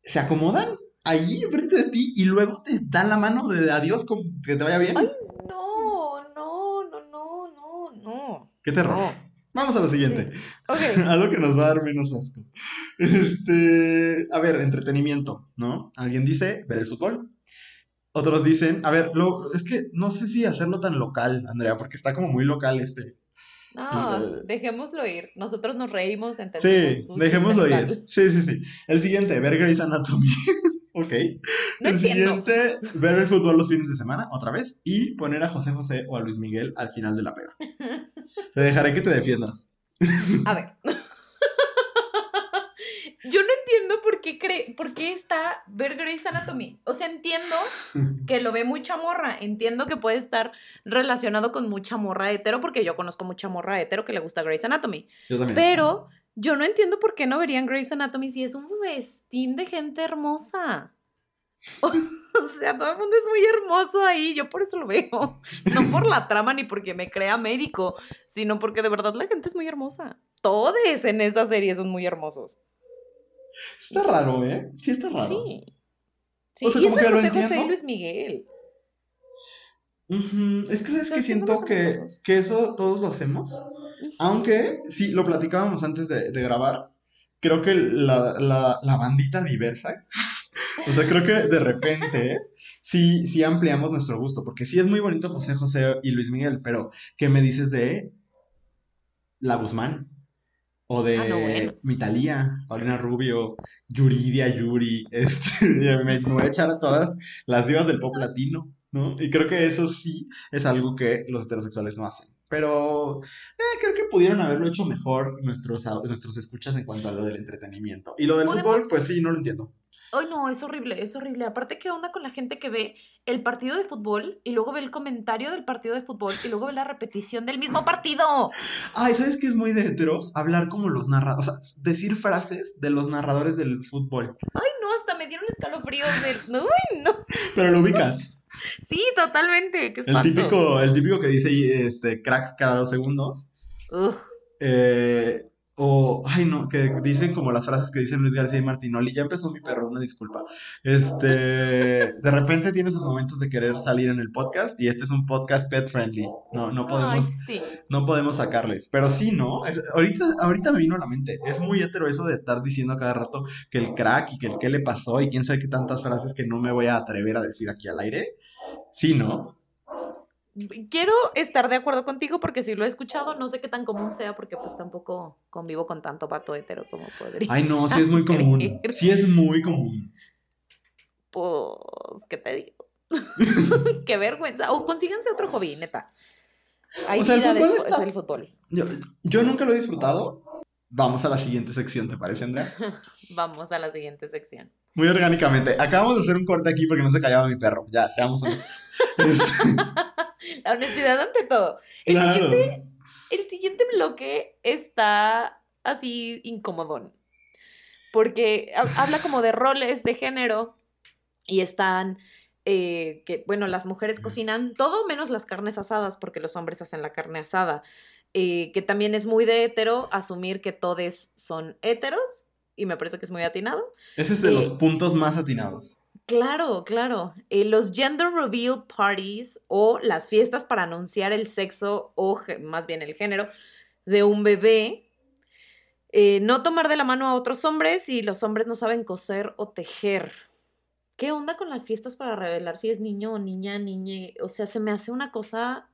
Se acomodan ahí enfrente de ti y luego te dan la mano de adiós, que te vaya bien. Ay, no, no, no, no, no, no. Qué terror. Vamos a lo siguiente. Algo (laughs) que nos va a dar menos asco. Este, a ver, entretenimiento, ¿no? Alguien dice ver el fútbol. Otros dicen, a ver, lo, es que no sé si hacerlo tan local, Andrea, porque está como muy local este. No, eh, dejémoslo ir. Nosotros nos reímos, entendemos. Sí, dejémoslo ir. Sí, sí, sí. El siguiente, ver Grey's Anatomy. (laughs) ok. el siguiente, ver el fútbol los fines de semana, otra vez. Y poner a José José o a Luis Miguel al final de la peda. (laughs) Te dejaré que te defiendas. A ver. (laughs) Yo no qué, cree, por qué está ver Grey's Anatomy. O sea, entiendo (laughs) que lo ve mucha morra. Entiendo que puede estar relacionado con mucha morra hetero, porque yo conozco mucha morra hetero que le gusta Grey's Anatomy. Yo también. Pero yo no entiendo por qué no verían Grey's Anatomy si es un festín de gente hermosa. (laughs) O sea, todo el mundo es muy hermoso ahí, yo por eso lo veo. No por la trama ni porque me crea médico, sino porque de verdad la gente es muy hermosa. Todos en esa serie son muy hermosos. Está raro, ¿eh? Sí, está raro. Sí. Sí, y eso José José y Luis Miguel. Es que sabes que siento que, que, eso todos lo hacemos. Aunque, sí, lo platicábamos antes de, de grabar. Creo que la, la, la bandita diversa (laughs) o sea, creo que de repente sí, sí ampliamos nuestro gusto, porque sí es muy bonito José José y Luis Miguel, pero ¿qué me dices de La Guzmán? O de ah, Mitalia, Paulina Rubio, Yuridia Yuri, (laughs) este, me, voy a echar a todas las divas del pop latino, ¿no? Y creo que eso sí es algo que los heterosexuales no hacen. Pero eh, creo que pudieron haberlo hecho mejor nuestros, nuestros escuchas en cuanto a lo del entretenimiento. Y lo del fútbol, pues sí, no lo entiendo. Ay, no, es horrible, es horrible. Aparte, ¿qué onda con la gente que ve el partido de fútbol y luego ve el comentario del partido de fútbol y luego ve la repetición del mismo partido? Ay, ¿sabes qué es muy de heteros? Hablar como los narradores, o sea, decir frases de los narradores del fútbol. Ay, no, hasta me dieron escalofríos de... Uy, no. Pero lo ubicas. (laughs) Sí, totalmente. Qué el típico, el típico que dice este crack cada dos segundos. Eh, o, ay no, que dicen como las frases que dicen Luis García y Martinoli, ya empezó mi perro, una disculpa. Este, de repente tiene sus momentos de querer salir en el podcast y este es un podcast pet friendly. No, no podemos, no podemos sacarles. Pero sí, ¿no? ahorita, ahorita me vino a la mente. Es muy hetero eso de estar diciendo a cada rato que el crack y que el qué le pasó y quién sabe qué tantas frases que no me voy a atrever a decir aquí al aire. Sí, ¿no? Quiero estar de acuerdo contigo porque si lo he escuchado, no sé qué tan común sea porque pues tampoco convivo con tanto pato hetero como podría. Ay, no, sí es muy (laughs) común. Sí es muy común. Pues, ¿qué te digo? (laughs) qué vergüenza. O consíganse otro hobby, neta. Hay o sea, el fútbol es el fútbol. Yo, yo nunca lo he disfrutado. Vamos a la siguiente sección, ¿te parece, Andrea? (laughs) Vamos a la siguiente sección. Muy orgánicamente. Acabamos de hacer un corte aquí porque no se callaba mi perro. Ya, seamos honestos. (laughs) La honestidad ante todo. El, siguiente, el siguiente bloque está así incomodón. Porque habla como de roles de género y están eh, que, bueno, las mujeres cocinan todo menos las carnes asadas porque los hombres hacen la carne asada. Eh, que también es muy de hetero asumir que todos son heteros y me parece que es muy atinado. Ese es de los eh, puntos más atinados. Claro, claro. Eh, los gender reveal parties o las fiestas para anunciar el sexo o más bien el género de un bebé. No tomar de la mano a otros hombres y los hombres no saben coser o tejer. ¿Qué onda con las fiestas para revelar si es niño o niña, niña? O sea, se me hace una cosa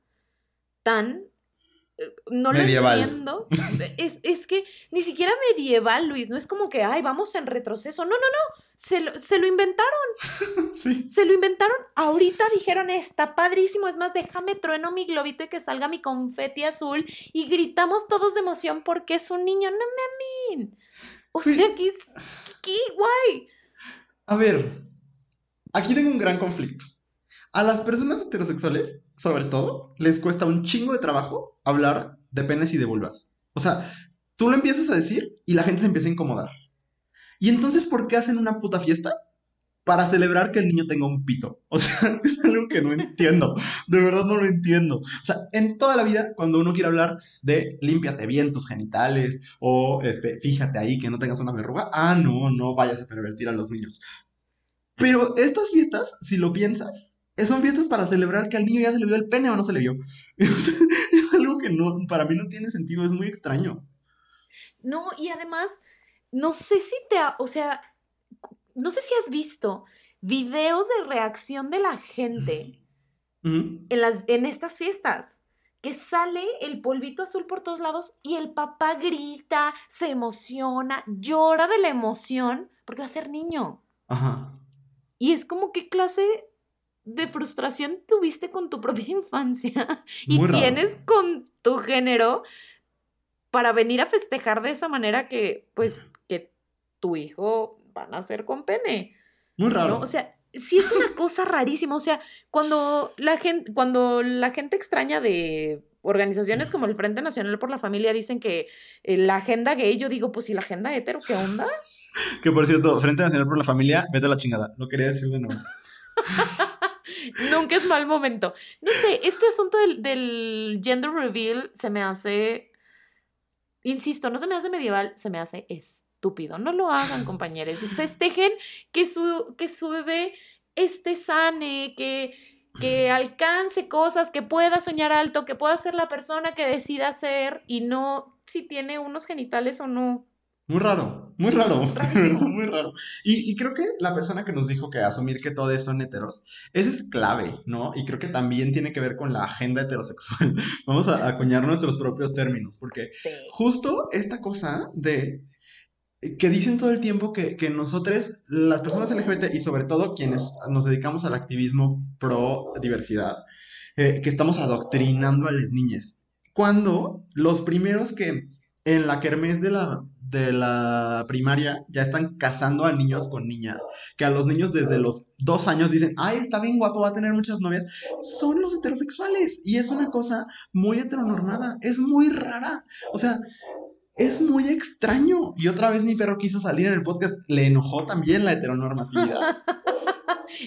tan no lo entiendo. Es, es, que ni siquiera medieval, Luis, no es como que, ay, vamos en retroceso. No, no, no, se lo, se lo inventaron. (laughs) Sí. Se lo inventaron. Ahorita dijeron, está padrísimo, es más, déjame trueno mi globito y que salga mi confeti azul y gritamos todos de emoción porque es un niño. No me amin. O sea, que guay. A ver, aquí tengo un gran conflicto. A las personas heterosexuales, sobre todo, les cuesta un chingo de trabajo hablar de penes y de vulvas. O sea, tú lo empiezas a decir y la gente se empieza a incomodar. Y entonces, ¿por qué hacen una puta fiesta? Para celebrar que el niño tenga un pito. O sea, (laughs) es algo que no entiendo. De verdad no lo entiendo. O sea, en toda la vida, cuando uno quiere hablar de límpiate bien tus genitales o este, fíjate ahí que no tengas una verruga, ah, no, no vayas a pervertir a los niños. Pero estas fiestas, si lo piensas, son fiestas para celebrar que al niño ya se le vio el pene o no se le vio. (laughs) es algo que no, para mí no tiene sentido, es muy extraño. No, y además, no sé si te, ha, o sea, no sé si has visto videos de reacción de la gente en, las, en estas fiestas. Que sale el polvito azul por todos lados y el papá grita, se emociona, llora de la emoción porque va a ser niño. Ajá. Y es como qué clase de frustración tuviste con tu propia (laughs) infancia y tienes con tu género para venir a festejar de esa manera que, pues, que tu hijo va a nacer con pene. Muy raro. O sea, sí es una cosa rarísima. O sea, cuando la gente, cuando la gente extraña de organizaciones como el Frente Nacional por la Familia dicen que eh, la agenda gay, yo digo, pues, ¿y la agenda hetero qué onda? (laughs) Que por cierto, Frente Nacional por la Familia, vete a la chingada. Lo quería decir de nuevo. (laughs) Nunca es mal momento. No sé, este asunto del, del gender reveal se me hace. Insisto, no se me hace medieval, se me hace estúpido. No lo hagan, (laughs) compañeros. Festejen que su, que su bebé esté sane, que, que alcance cosas, que pueda soñar alto, que pueda ser la persona que decida ser y no si tiene unos genitales o no. Muy raro, muy raro, (laughs) muy raro. Y, y, creo que la persona que nos dijo que asumir que todos son heteros, eso es clave, ¿no? Y creo que también tiene que ver con la agenda heterosexual. (laughs) Vamos a acuñar nuestros propios términos, porque Sí. justo esta cosa de que dicen todo el tiempo que, que nosotros, las personas LGBT y sobre todo quienes nos dedicamos al activismo pro diversidad, eh, que estamos adoctrinando a las niñas. Cuando los primeros que en la kermés de la, de la primaria ya están casando a niños con niñas, que a los niños desde los dos años dicen, ay, está bien guapo, va a tener muchas novias, son los heterosexuales. Y es una cosa muy heteronormada, es muy rara. O sea, es muy extraño. Y otra vez mi perro quiso salir en el podcast, le enojó también la heteronormatividad. (laughs)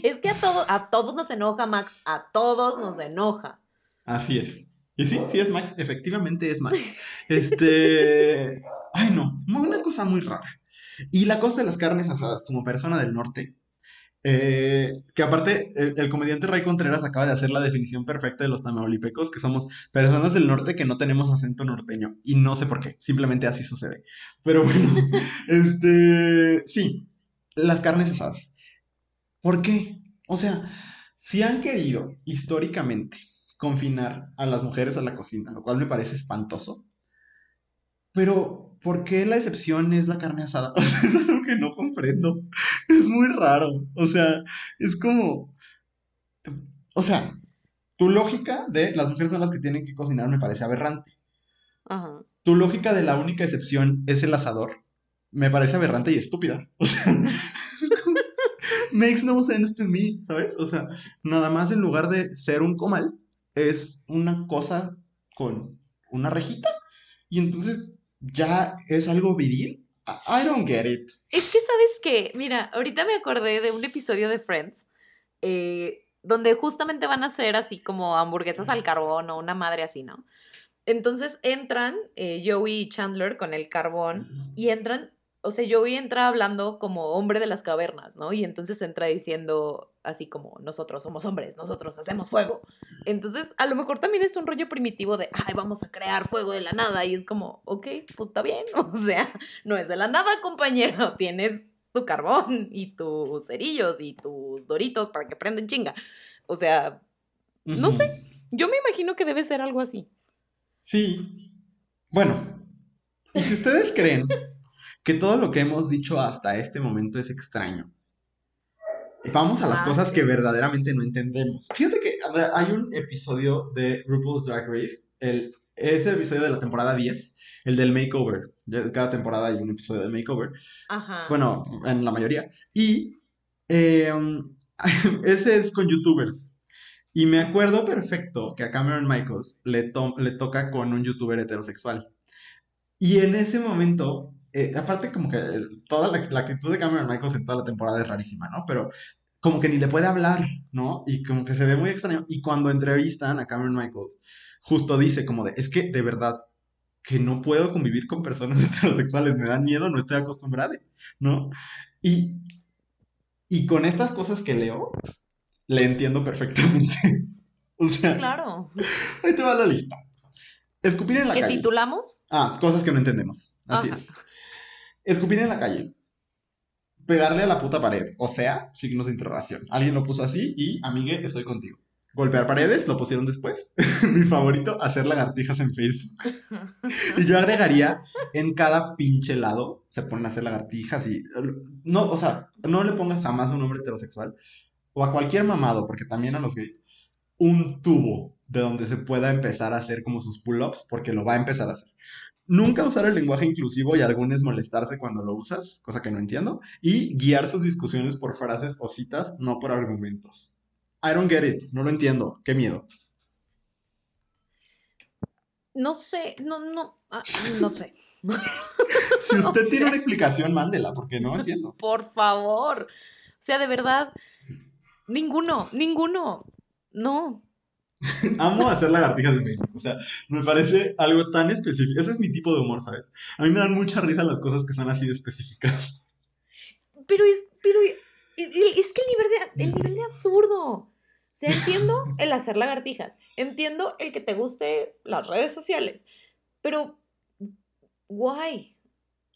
Es que a, todo, a todos nos enoja, Max. A todos nos enoja. Así es. Y sí, sí es Max, efectivamente es Max. Este. (laughs) Ay, no, una cosa muy rara. Y la cosa de las carnes asadas, como persona del norte, eh, que aparte el, el, comediante Ray Contreras acaba de hacer la definición perfecta de los tamaulipecos, que somos personas del norte que no tenemos acento norteño. Y no sé por qué, simplemente así sucede. Pero bueno, (laughs) este. Sí, las carnes asadas. ¿Por qué? O sea, si han querido históricamente confinar a las mujeres a la cocina, lo cual me parece espantoso. Pero, ¿por qué la excepción es la carne asada? (laughs) O sea, es algo que no comprendo. Es muy raro. O sea, es como... O sea, tu lógica de las mujeres son las que tienen que cocinar me parece aberrante. Ajá. Tu lógica de la única excepción es el asador me parece aberrante y estúpida. (laughs) O sea, (laughs) makes no sense to me, ¿sabes? O sea, nada más en lugar de ser un comal, es una cosa con una rejita. Y entonces ya es algo viril. I don't get it. Es que, ¿sabes qué? Mira, ahorita me acordé de un episodio de Friends eh, donde justamente van a hacer así como hamburguesas al carbón o una madre así, ¿no? Entonces entran eh, Joey y Chandler con el carbón y entran o sea, Joey entra hablando como hombre de las cavernas, ¿no? Y entonces entra diciendo así como nosotros somos hombres, nosotros hacemos fuego. Entonces, a lo mejor también es un rollo primitivo de, ay, vamos a crear fuego de la nada. Y es como, ok, pues está bien. (laughs) O sea, no es de la nada, compañero. (laughs) Tienes tu carbón y tus cerillos y tus doritos para que prenden chinga. O sea, no sé. Yo me imagino que debe ser algo así. Sí. Bueno, y si ustedes creen que todo lo que hemos dicho hasta este momento es extraño. Vamos a las Ah, cosas sí. que verdaderamente no entendemos. Fíjate que ver, hay un episodio de RuPaul's Drag Race, el, ese episodio de la temporada 10, el del makeover. Cada temporada hay un episodio de makeover. Ajá. Bueno, en la mayoría. Y eh, (laughs) ese es con youtubers. Y me acuerdo perfecto que a Cameron Michaels le, to- le toca con un youtuber heterosexual. Y en ese momento, eh, aparte como que toda la, la actitud de Cameron Michaels en toda la temporada es rarísima, ¿no? Pero como que ni le puede hablar, ¿no? Y como que se ve muy extraño. Y cuando entrevistan a Cameron Michaels, justo dice como de, es que de verdad que no puedo convivir con personas (laughs) heterosexuales, me dan miedo, no estoy acostumbrada, ¿no? Y, y con estas cosas que leo, le entiendo perfectamente. (laughs) O sea, Claro. ahí te va la lista. Escupir en la ¿Qué calle. titulamos? Ah, cosas que no entendemos. Así Ajá. es. Escupir en la calle. Pegarle a la puta pared. O sea, signos de interrogación. Alguien lo puso así y, amigue, estoy contigo. Golpear paredes, lo pusieron después. (laughs) Mi favorito, hacer lagartijas en Facebook. (laughs) Y yo agregaría, en cada pinche lado se ponen a hacer lagartijas y... No, o sea, no le pongas jamás a un hombre heterosexual o a cualquier mamado, porque también a los gays, un tubo de donde se pueda empezar a hacer como sus pull-ups, porque lo va a empezar a hacer. Nunca usar el lenguaje inclusivo y algunos molestarse cuando lo usas, cosa que no entiendo, y guiar sus discusiones por frases o citas, no por argumentos. I don't get it, no lo entiendo, qué miedo. No sé, no, no, ah, no sé. (laughs) Si (laughs) usted tiene una explicación, mándela, porque no entiendo. (laughs) Por favor. O sea, de verdad, ninguno, ninguno. No. (laughs) Amo hacer lagartijas de Facebook. O sea, me parece algo tan específico. Ese es mi tipo de humor, ¿sabes? A mí me dan mucha risa las cosas que son así de específicas. Pero es, pero es, que el nivel, de, el nivel de absurdo. O sea, entiendo el hacer lagartijas. Entiendo el que te guste las redes sociales. Pero, guay.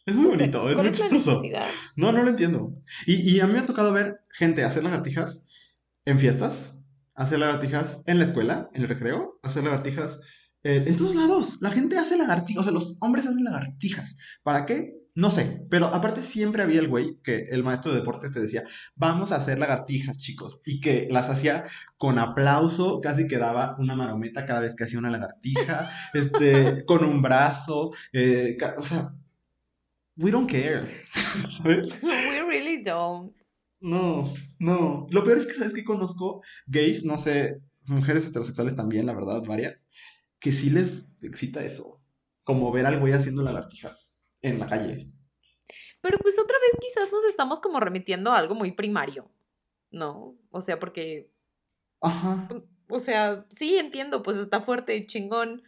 Es muy O sea, bonito, es ¿cuál muy chistoso. No, no lo entiendo. Y, y a mí me ha tocado ver gente hacer lagartijas en fiestas, hacer lagartijas en la escuela, en el recreo, hacer lagartijas eh, en todos lados. La gente hace lagartijas, o sea, los hombres hacen lagartijas. ¿Para qué? No sé, pero aparte siempre había el güey que el maestro de deportes te decía, vamos a hacer lagartijas, chicos, y que las hacía con aplauso, casi que daba una marometa cada vez que hacía una lagartija, (laughs) este, con un brazo, eh, o sea, we don't care. (laughs) (laughs) We really don't. No, no. Lo peor es que, ¿sabes que Conozco gays, no sé, mujeres heterosexuales también, la verdad, varias, que sí les excita eso. Como ver al güey haciendo lagartijas en la calle. Pero pues otra vez quizás nos estamos como remitiendo a algo muy primario. ¿No? O sea, porque Ajá. O sea, sí entiendo, pues está fuerte y chingón.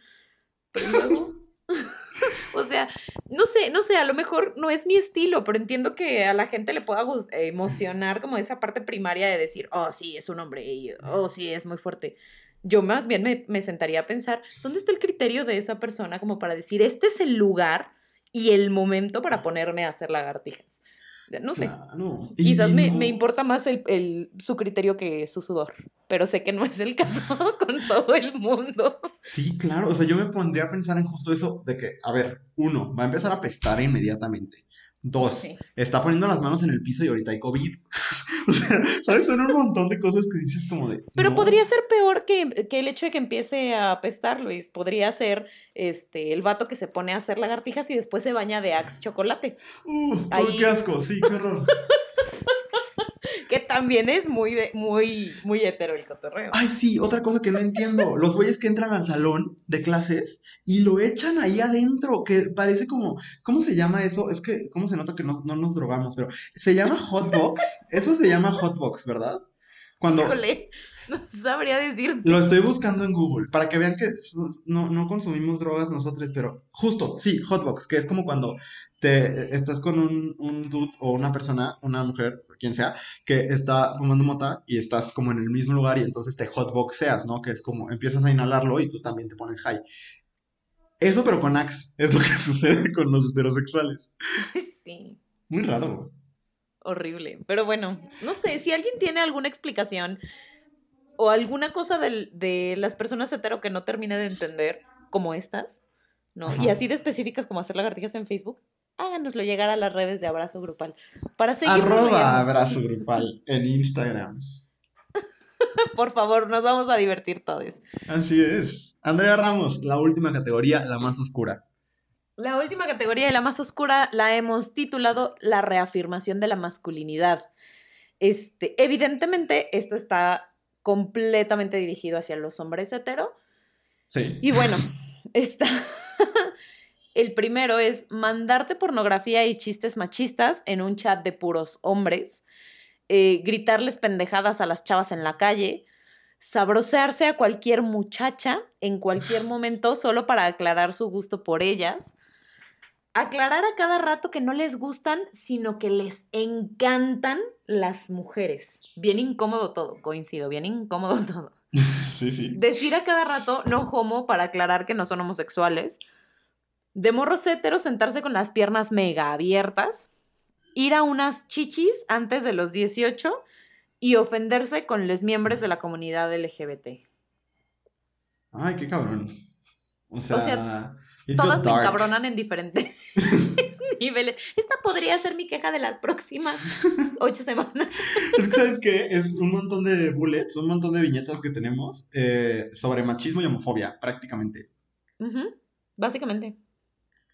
Pero luego. (laughs) (laughs) o sea, no sé, no sé, a lo mejor no es mi estilo, pero entiendo que a la gente le pueda eh, emocionar como esa parte primaria de decir, oh, sí, es un hombre, oh, sí, es muy fuerte. Yo más bien me, me sentaría a pensar, ¿dónde está el criterio de esa persona como para decir, este es el lugar y el momento para ponerme a hacer lagartijas? No sé. Claro. Quizás y me, no- me importa más el, el- su criterio que su sudor, pero sé que no es el caso (laughs) con todo el mundo. Sí, claro. O sea, yo me pondría a pensar en justo eso de que, a ver, uno, va a empezar a apestar inmediatamente. Dos, Sí. está poniendo las manos en el piso y ahorita hay COVID. (laughs) o sea, ¿sabes? Son un montón de cosas que dices como de. Pero no. podría ser peor que, que el hecho de que empiece a apestar, Luis. Podría ser este, el vato que se pone a hacer lagartijas y después se baña de Axe chocolate, Uh, Ahí- qué asco, sí, qué horror. (laughs) que también es muy, de, muy, muy hetero el cotorreo. Ay, sí, otra cosa que no entiendo. Los güeyes que entran al salón de clases y lo echan ahí adentro, que parece como, ¿cómo se llama eso? Es que, ¿cómo se nota que no, no nos drogamos? Pero, ¿se llama hotbox? Eso se llama hotbox, ¿verdad? Cuando Híjole, no sabría decir. lo estoy buscando en Google, para que vean que no, no consumimos drogas nosotros, pero justo, sí, hotbox, que es como cuando te estás con un, un dude o una persona, una mujer, quien sea, que está fumando mota y estás como en el mismo lugar y entonces te hotboxeas, ¿no? Que es como empiezas a inhalarlo y tú también te pones high. Eso, pero con Axe, es lo que (laughs) sucede con los heterosexuales. (laughs) Sí. Muy raro. Horrible. Pero bueno, no sé, si alguien tiene alguna explicación o alguna cosa de las personas hetero que no termine de entender, como estas, ¿no? Y así de específicas como hacer lagartijas en Facebook, háganoslo llegar a las redes de Abrazo Grupal. Para seguir Arroba abrazo grupal en Instagram. (laughs) Por favor, nos vamos a divertir todos. Así es. Andrea Ramos, la última categoría, la más oscura. La última categoría y la más oscura la hemos titulado La reafirmación de la masculinidad. Este, evidentemente, esto está completamente dirigido hacia los hombres hetero. Sí. Y bueno, (laughs) está. El primero es mandarte pornografía y chistes machistas en un chat de puros hombres, eh, gritarles pendejadas a las chavas en la calle, sabrosearse a cualquier muchacha en cualquier (laughs) momento solo para aclarar su gusto por ellas, aclarar a cada rato que no les gustan, sino que les encantan las mujeres. Bien incómodo todo, coincido, bien incómodo (laughs) todo. Sí, sí. Decir a cada rato no homo para aclarar que no son homosexuales. De morros héteros sentarse con las piernas mega abiertas. Ir a unas chichis antes de los 18 y ofenderse con los miembros de la comunidad LGBT. Ay, qué cabrón. O sea, O Todas me encabronan en diferentes (laughs) niveles. Esta podría ser mi queja de las próximas ocho semanas. (laughs) Es que, ¿sabes qué? Es un montón de bullets, un montón de viñetas que tenemos eh, sobre machismo y homofobia, prácticamente. Básicamente.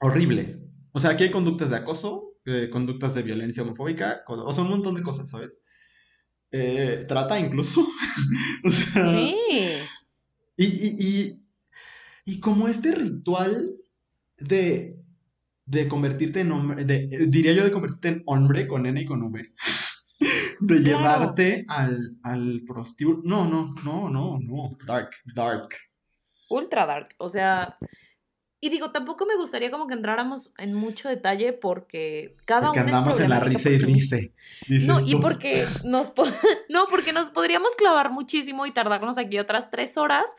Horrible. O sea, aquí hay conductas de acoso, eh, conductas de violencia homofóbica, o sea, un montón de cosas, ¿sabes? Eh, trata incluso. (laughs) o sea, Sí. Y, y, y, y como este ritual de de convertirte en hombre, de, diría yo de convertirte en hombre con N y con V. (laughs) De llevarte al, al prostíbulo. No, no, no, no, no. Dark, dark. Ultra dark. O sea, y digo, tampoco me gustaría como que entráramos en mucho detalle porque cada porque uno andamos en la risa y risa. No, y porque nos (laughs) no, porque nos podríamos clavar muchísimo y tardarnos aquí otras tres horas.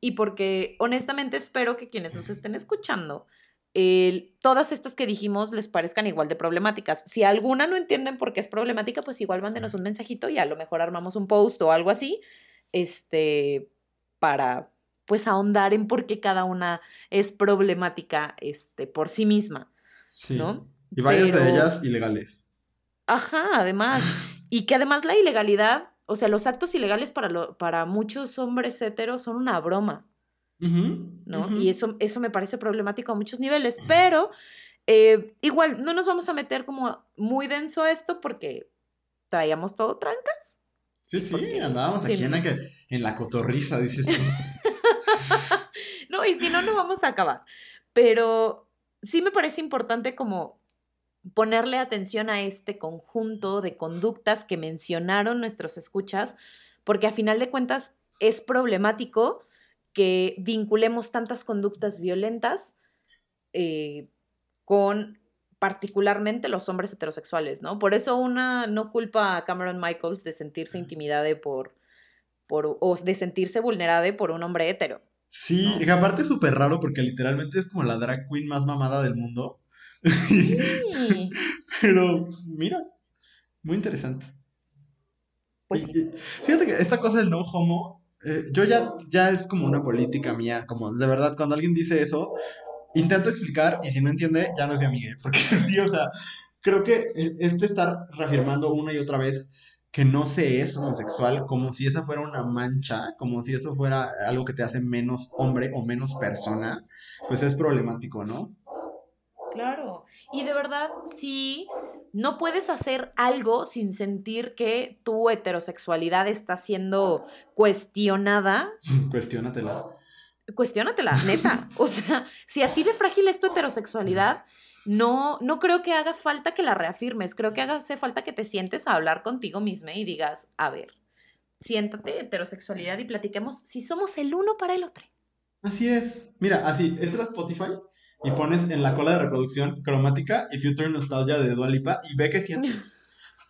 Y porque honestamente espero que quienes nos estén escuchando, todas estas que dijimos les parezcan igual de problemáticas. Si alguna no entienden por qué es problemática, pues igual mándenos un mensajito y a lo mejor armamos un post o algo así, este, para pues ahondar en por qué cada una es problemática este, por sí misma. Sí. ¿no? Y varias de ellas ilegales. Ajá, además. (sighs) Y que además la ilegalidad, o sea, los actos ilegales para, lo, para muchos hombres heteros son una broma. ¿No? Y eso, eso me parece problemático a muchos niveles. Pero eh, igual, no nos vamos a meter como muy denso a esto porque traíamos todo trancas. Sí, sí, andábamos aquí en, la, en la cotorriza, dices tú. (laughs) (laughs) no, y si no, no vamos a acabar. Pero sí me parece importante como ponerle atención a este conjunto de conductas que mencionaron nuestros escuchas, porque a final de cuentas es problemático que vinculemos tantas conductas violentas eh, con particularmente los hombres heterosexuales, ¿no? Por eso una no culpa a Cameron Michaels de sentirse intimidada por, por, o de sentirse vulnerada por un hombre hetero. Sí, y aparte es súper raro porque literalmente es como la drag queen más mamada del mundo. Sí. (laughs) Pero mira, muy interesante. Pues sí. Fíjate que esta cosa del no homo, eh, yo ya, ya es como una política mía, como de verdad, cuando alguien dice eso, intento explicar y si no entiende, ya no es mi amiga. (laughs) Porque sí, o sea, creo que este estar reafirmando una y otra vez que no se es homosexual, como si esa fuera una mancha, como si eso fuera algo que te hace menos hombre o menos persona, pues es problemático, ¿no? Claro, y de verdad, sí, no puedes hacer algo sin sentir que tu heterosexualidad está siendo cuestionada. (laughs) Cuestiónatela. Cuestiónatela, neta. O sea, si así de frágil es tu heterosexualidad, no, no creo que haga falta que la reafirmes, creo que hace falta que te sientes a hablar contigo misma y digas, a ver, siéntate heterosexualidad y platiquemos si somos el uno para el otro. Así es. Mira, así, entra a Spotify y pones en la cola de reproducción cromática y Future Nostalgia de Dualipa y ve qué sientes.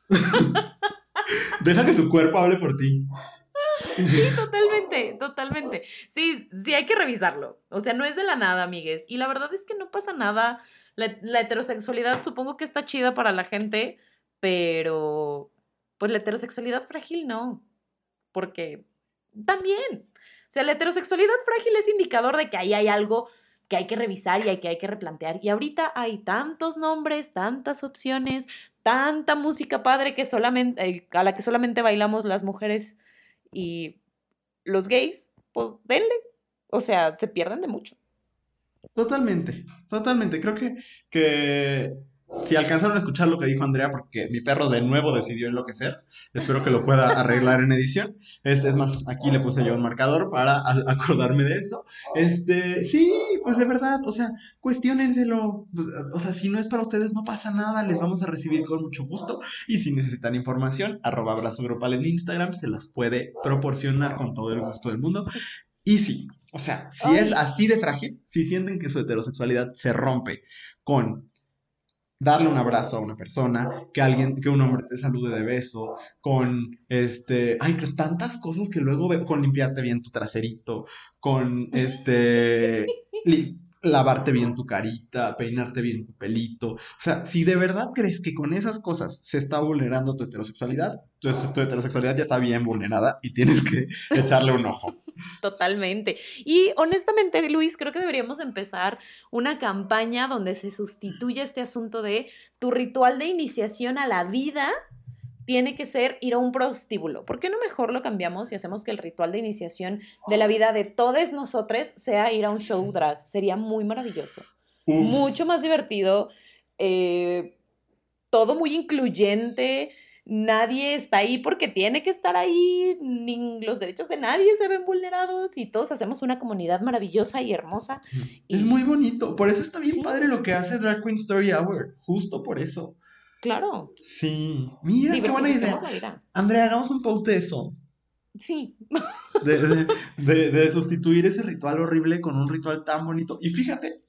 (laughs) Deja que tu cuerpo hable por ti. Sí, totalmente, totalmente. Sí, sí hay que revisarlo. O sea, no es de la nada, amigues. Y la verdad es que no pasa nada la, heterosexualidad supongo que está chida para la gente, pero pues la heterosexualidad frágil no, porque también, o sea, la heterosexualidad frágil es indicador de que ahí hay algo que hay que revisar y que, hay que replantear. Y ahorita hay tantos nombres, tantas opciones, tanta música padre que solamente, eh, a la que solamente bailamos las mujeres y los gays, pues denle. O sea, se pierden de mucho. Totalmente, totalmente. Creo que, que si alcanzaron a escuchar lo que dijo Andrea, porque mi perro de nuevo decidió enloquecer, espero que lo pueda arreglar en edición. Este, es más, aquí le puse yo un marcador para acordarme de eso. Este, sí, pues de verdad, o sea, cuestionenselo. Pues, o sea, si no es para ustedes, no pasa nada, les vamos a recibir con mucho gusto. Y si necesitan información, arroba abrazo grupal en Instagram, se las puede proporcionar con todo el gusto del mundo. Y sí, o sea, si es así de frágil, si sienten que su heterosexualidad se rompe con darle un abrazo a una persona, que alguien, que un hombre te salude de beso, con este, ay, tantas cosas que luego con limpiarte bien tu traserito, con este (laughs) lavarte bien tu carita, peinarte bien tu pelito. O sea, si de verdad crees que con esas cosas se está vulnerando tu heterosexualidad, tu, tu heterosexualidad ya está bien vulnerada y tienes que (laughs) echarle un ojo. Totalmente. Y honestamente, Luis, creo que deberíamos empezar una campaña donde se sustituya este asunto de tu ritual de iniciación a la vida tiene que ser ir a un prostíbulo. ¿Por qué no mejor lo cambiamos y hacemos que el ritual de iniciación de la vida de todos nosotros sea ir a un show drag? Sería muy maravilloso. Mucho más divertido, eh, todo muy incluyente, nadie está ahí porque tiene que estar ahí, ni los derechos de nadie se ven vulnerados y todos hacemos una comunidad maravillosa y hermosa. Es muy bonito, por eso está bien padre lo que hace Drag Queen Story Hour, justo por eso. Claro. Sí, mira, qué buena idea. Andrea, hagamos un post de eso. Sí. De, de, de, sustituir ese ritual horrible con un ritual tan bonito. Y fíjate,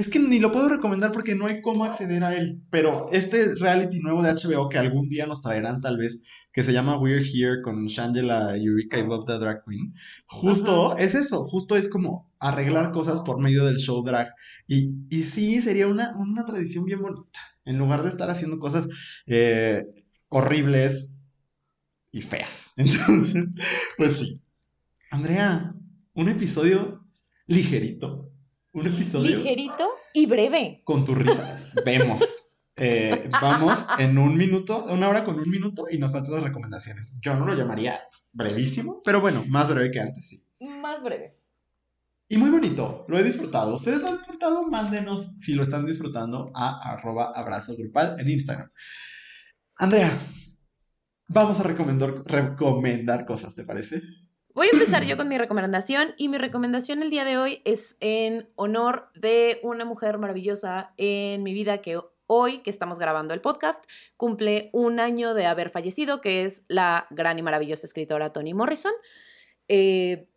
es que ni lo puedo recomendar porque no hay cómo acceder a él. Pero este reality nuevo de HBO que algún día nos traerán, tal vez, que se llama We're Here con Shangela, Eureka y Bob the Drag Queen, justo es eso. Justo es como arreglar cosas por medio del show drag. Y, y sí, sería una, una tradición bien bonita. En lugar de estar haciendo cosas eh, horribles y feas. (laughs) Entonces, pues sí. Andrea, un episodio ligerito un episodio. Ligerito y breve. Con tu risa. Vemos. Eh, vamos en un minuto, una hora con un minuto y nos faltan las recomendaciones. Yo no lo llamaría brevísimo, pero bueno, más breve que antes, sí. Más breve. Y muy bonito, lo he disfrutado. ¿Ustedes lo han disfrutado? Mándenos si lo están disfrutando a arroba abrazo grupal en Instagram. Andrea, vamos a recomendar, recomendar cosas, ¿te parece? Voy a empezar yo con mi recomendación y mi recomendación el día de hoy es en honor de una mujer maravillosa en mi vida que hoy, que estamos grabando el podcast, cumple un año de haber fallecido, que es la gran y maravillosa escritora Toni Morrison. Eh,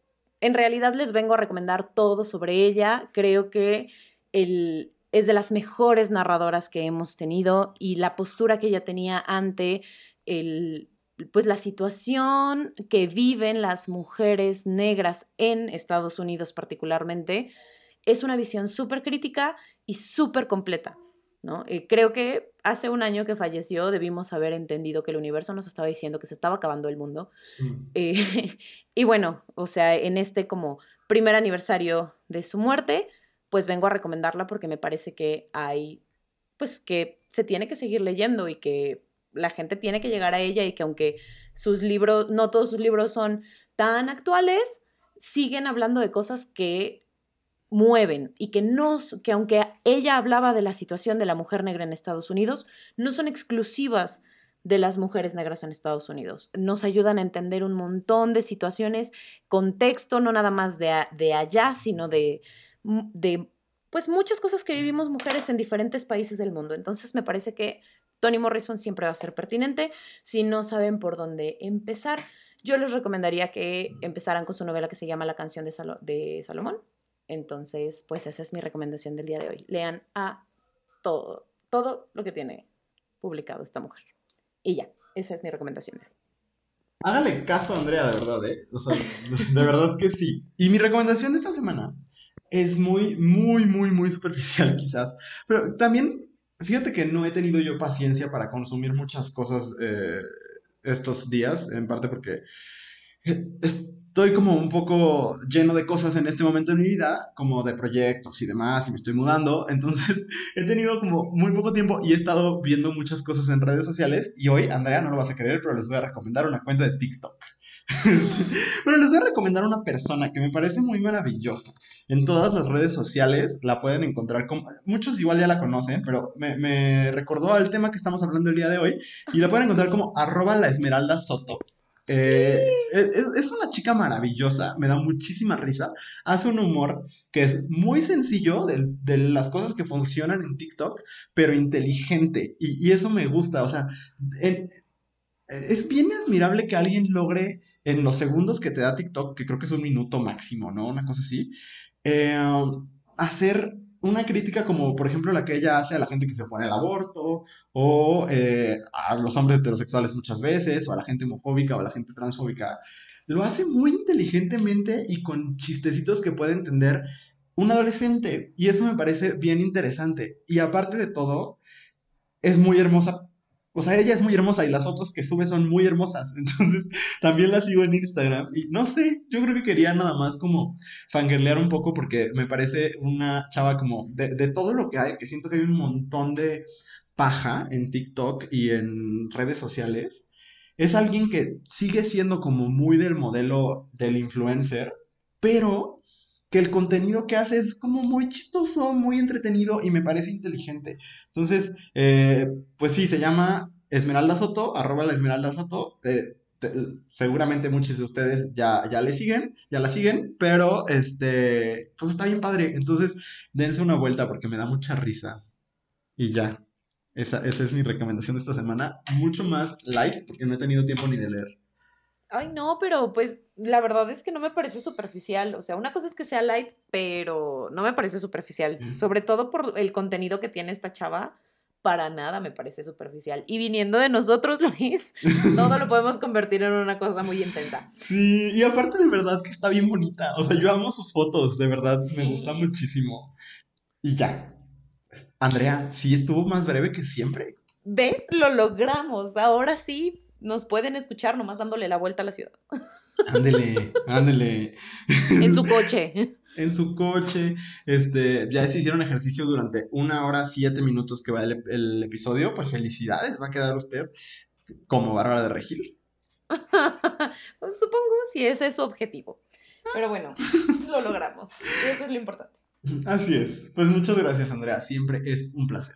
en realidad les vengo a recomendar todo sobre ella. Creo que el, es de las mejores narradoras que hemos tenido y la postura que ella tenía ante el pues la situación que viven las mujeres negras en Estados Unidos particularmente es una visión súper crítica y súper completa. ¿no? Eh, creo que hace un año que falleció debimos haber entendido que el universo nos estaba diciendo que se estaba acabando el mundo. Eh, (laughs) y bueno, o sea, en este como primer aniversario de su muerte, pues vengo a recomendarla porque me parece que hay, pues que se tiene que seguir leyendo y que la gente tiene que llegar a ella y que aunque sus libros, no todos sus libros son tan actuales, siguen hablando de cosas que mueven y que no, que aunque ella hablaba de la situación de la mujer negra en Estados Unidos, no son exclusivas de las mujeres negras en Estados Unidos. Nos ayudan a entender un montón de situaciones, contexto, no nada más de, de allá, sino de, de, pues muchas cosas que vivimos mujeres en diferentes países del mundo. Entonces me parece que Toni Morrison siempre va a ser pertinente. Si no saben por dónde empezar, yo les recomendaría que empezaran con su novela que se llama La canción de, Salomón. Entonces, pues esa es mi recomendación del día de hoy. Lean a todo, todo lo que tiene publicado esta mujer. Y ya, esa es mi recomendación. Hágale caso a Andrea, de verdad, ¿eh? O sea, de verdad que sí. Y mi recomendación de esta semana es muy, muy, muy, muy superficial quizás. Pero también Fíjate que no he tenido yo paciencia para consumir muchas cosas eh, estos días, en parte porque estoy como un poco lleno de cosas en este momento de mi vida, como de proyectos y demás, y me estoy mudando, entonces (laughs) he tenido como muy poco tiempo y he estado viendo muchas cosas en redes sociales y hoy, Andrea, no lo vas a creer, pero les voy a recomendar una cuenta de TikTok. (laughs) bueno, les voy a recomendar una persona que me parece muy maravillosa. En todas las redes sociales la pueden encontrar como... Muchos igual ya la conocen, pero me, recordó al tema que estamos hablando el día de hoy. Y la pueden encontrar como arroba la esmeralda soto. Eh, es, una chica maravillosa, me da muchísima risa. Hace un humor que es muy sencillo de, las cosas que funcionan en TikTok, pero inteligente. Y, eso me gusta. O sea, es bien admirable que alguien logre en los segundos que te da TikTok, que creo que es un minuto máximo, ¿no? Una cosa así, eh, hacer una crítica como, por ejemplo, la que ella hace a la gente que se opone al aborto, o eh, a los hombres heterosexuales muchas veces, o a la gente homofóbica o a la gente transfóbica. Lo hace muy inteligentemente y con chistecitos que puede entender un adolescente. Y eso me parece bien interesante. Y aparte de todo, es muy hermosa o sea, ella es muy hermosa y las fotos que sube son muy hermosas. (laughs) Entonces, también la sigo en Instagram. Y no sé, yo creo que quería nada más como fangirlear un poco porque me parece una chava como de, de todo lo que hay, que siento que hay un montón de paja en TikTok y en redes sociales. Es alguien que sigue siendo como muy del modelo del influencer, pero que el contenido que hace es como muy chistoso, muy entretenido y me parece inteligente. Entonces, eh, pues sí, se llama Esmeralda Soto, arroba la Esmeralda Soto. eh, te- seguramente muchos de ustedes ya, ya le siguen, ya la siguen, pero este, pues está bien padre. Entonces, dense una vuelta porque me da mucha risa. Y ya. Esa, esa es mi recomendación de esta semana. Mucho más light, porque no he tenido tiempo ni de leer. Ay, no, pero pues la verdad es que no me parece superficial. O sea, una cosa es que sea light, pero no me parece superficial. Sobre todo por el contenido que tiene esta chava. Para nada me parece superficial. Y viniendo de nosotros, (laughs) Luis, todo lo podemos convertir en una cosa muy intensa. Sí, y aparte de verdad que está bien bonita. O sea, yo amo sus fotos, de verdad, me gusta muchísimo. Y ya. Andrea, sí estuvo más breve que siempre. ¿Ves? Lo logramos. Ahora sí nos pueden escuchar nomás dándole la vuelta a la ciudad. Ándele, (laughs) ándele. En su coche. (laughs) En su coche. Este, ya se hicieron ejercicio durante una hora, siete minutos que va el, el episodio. Pues felicidades, va a quedar usted como Bárbara de Regil. (laughs) Pues supongo si ese es su objetivo. Pero bueno, lo logramos. Y eso es lo importante. Así es. Pues muchas gracias, Andrea. Siempre es un placer.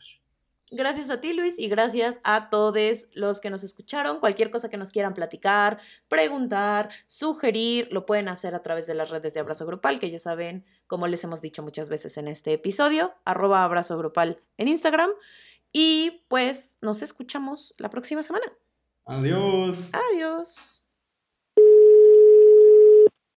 Gracias a ti, Luis, y gracias a todos los que nos escucharon. Cualquier cosa que nos quieran platicar, preguntar, sugerir, lo pueden hacer a través de las redes de Abrazo Grupal, que ya saben, como les hemos dicho muchas veces en este episodio, arroba Abrazo Grupal en Instagram. Y pues nos escuchamos la próxima semana. Adiós. Adiós.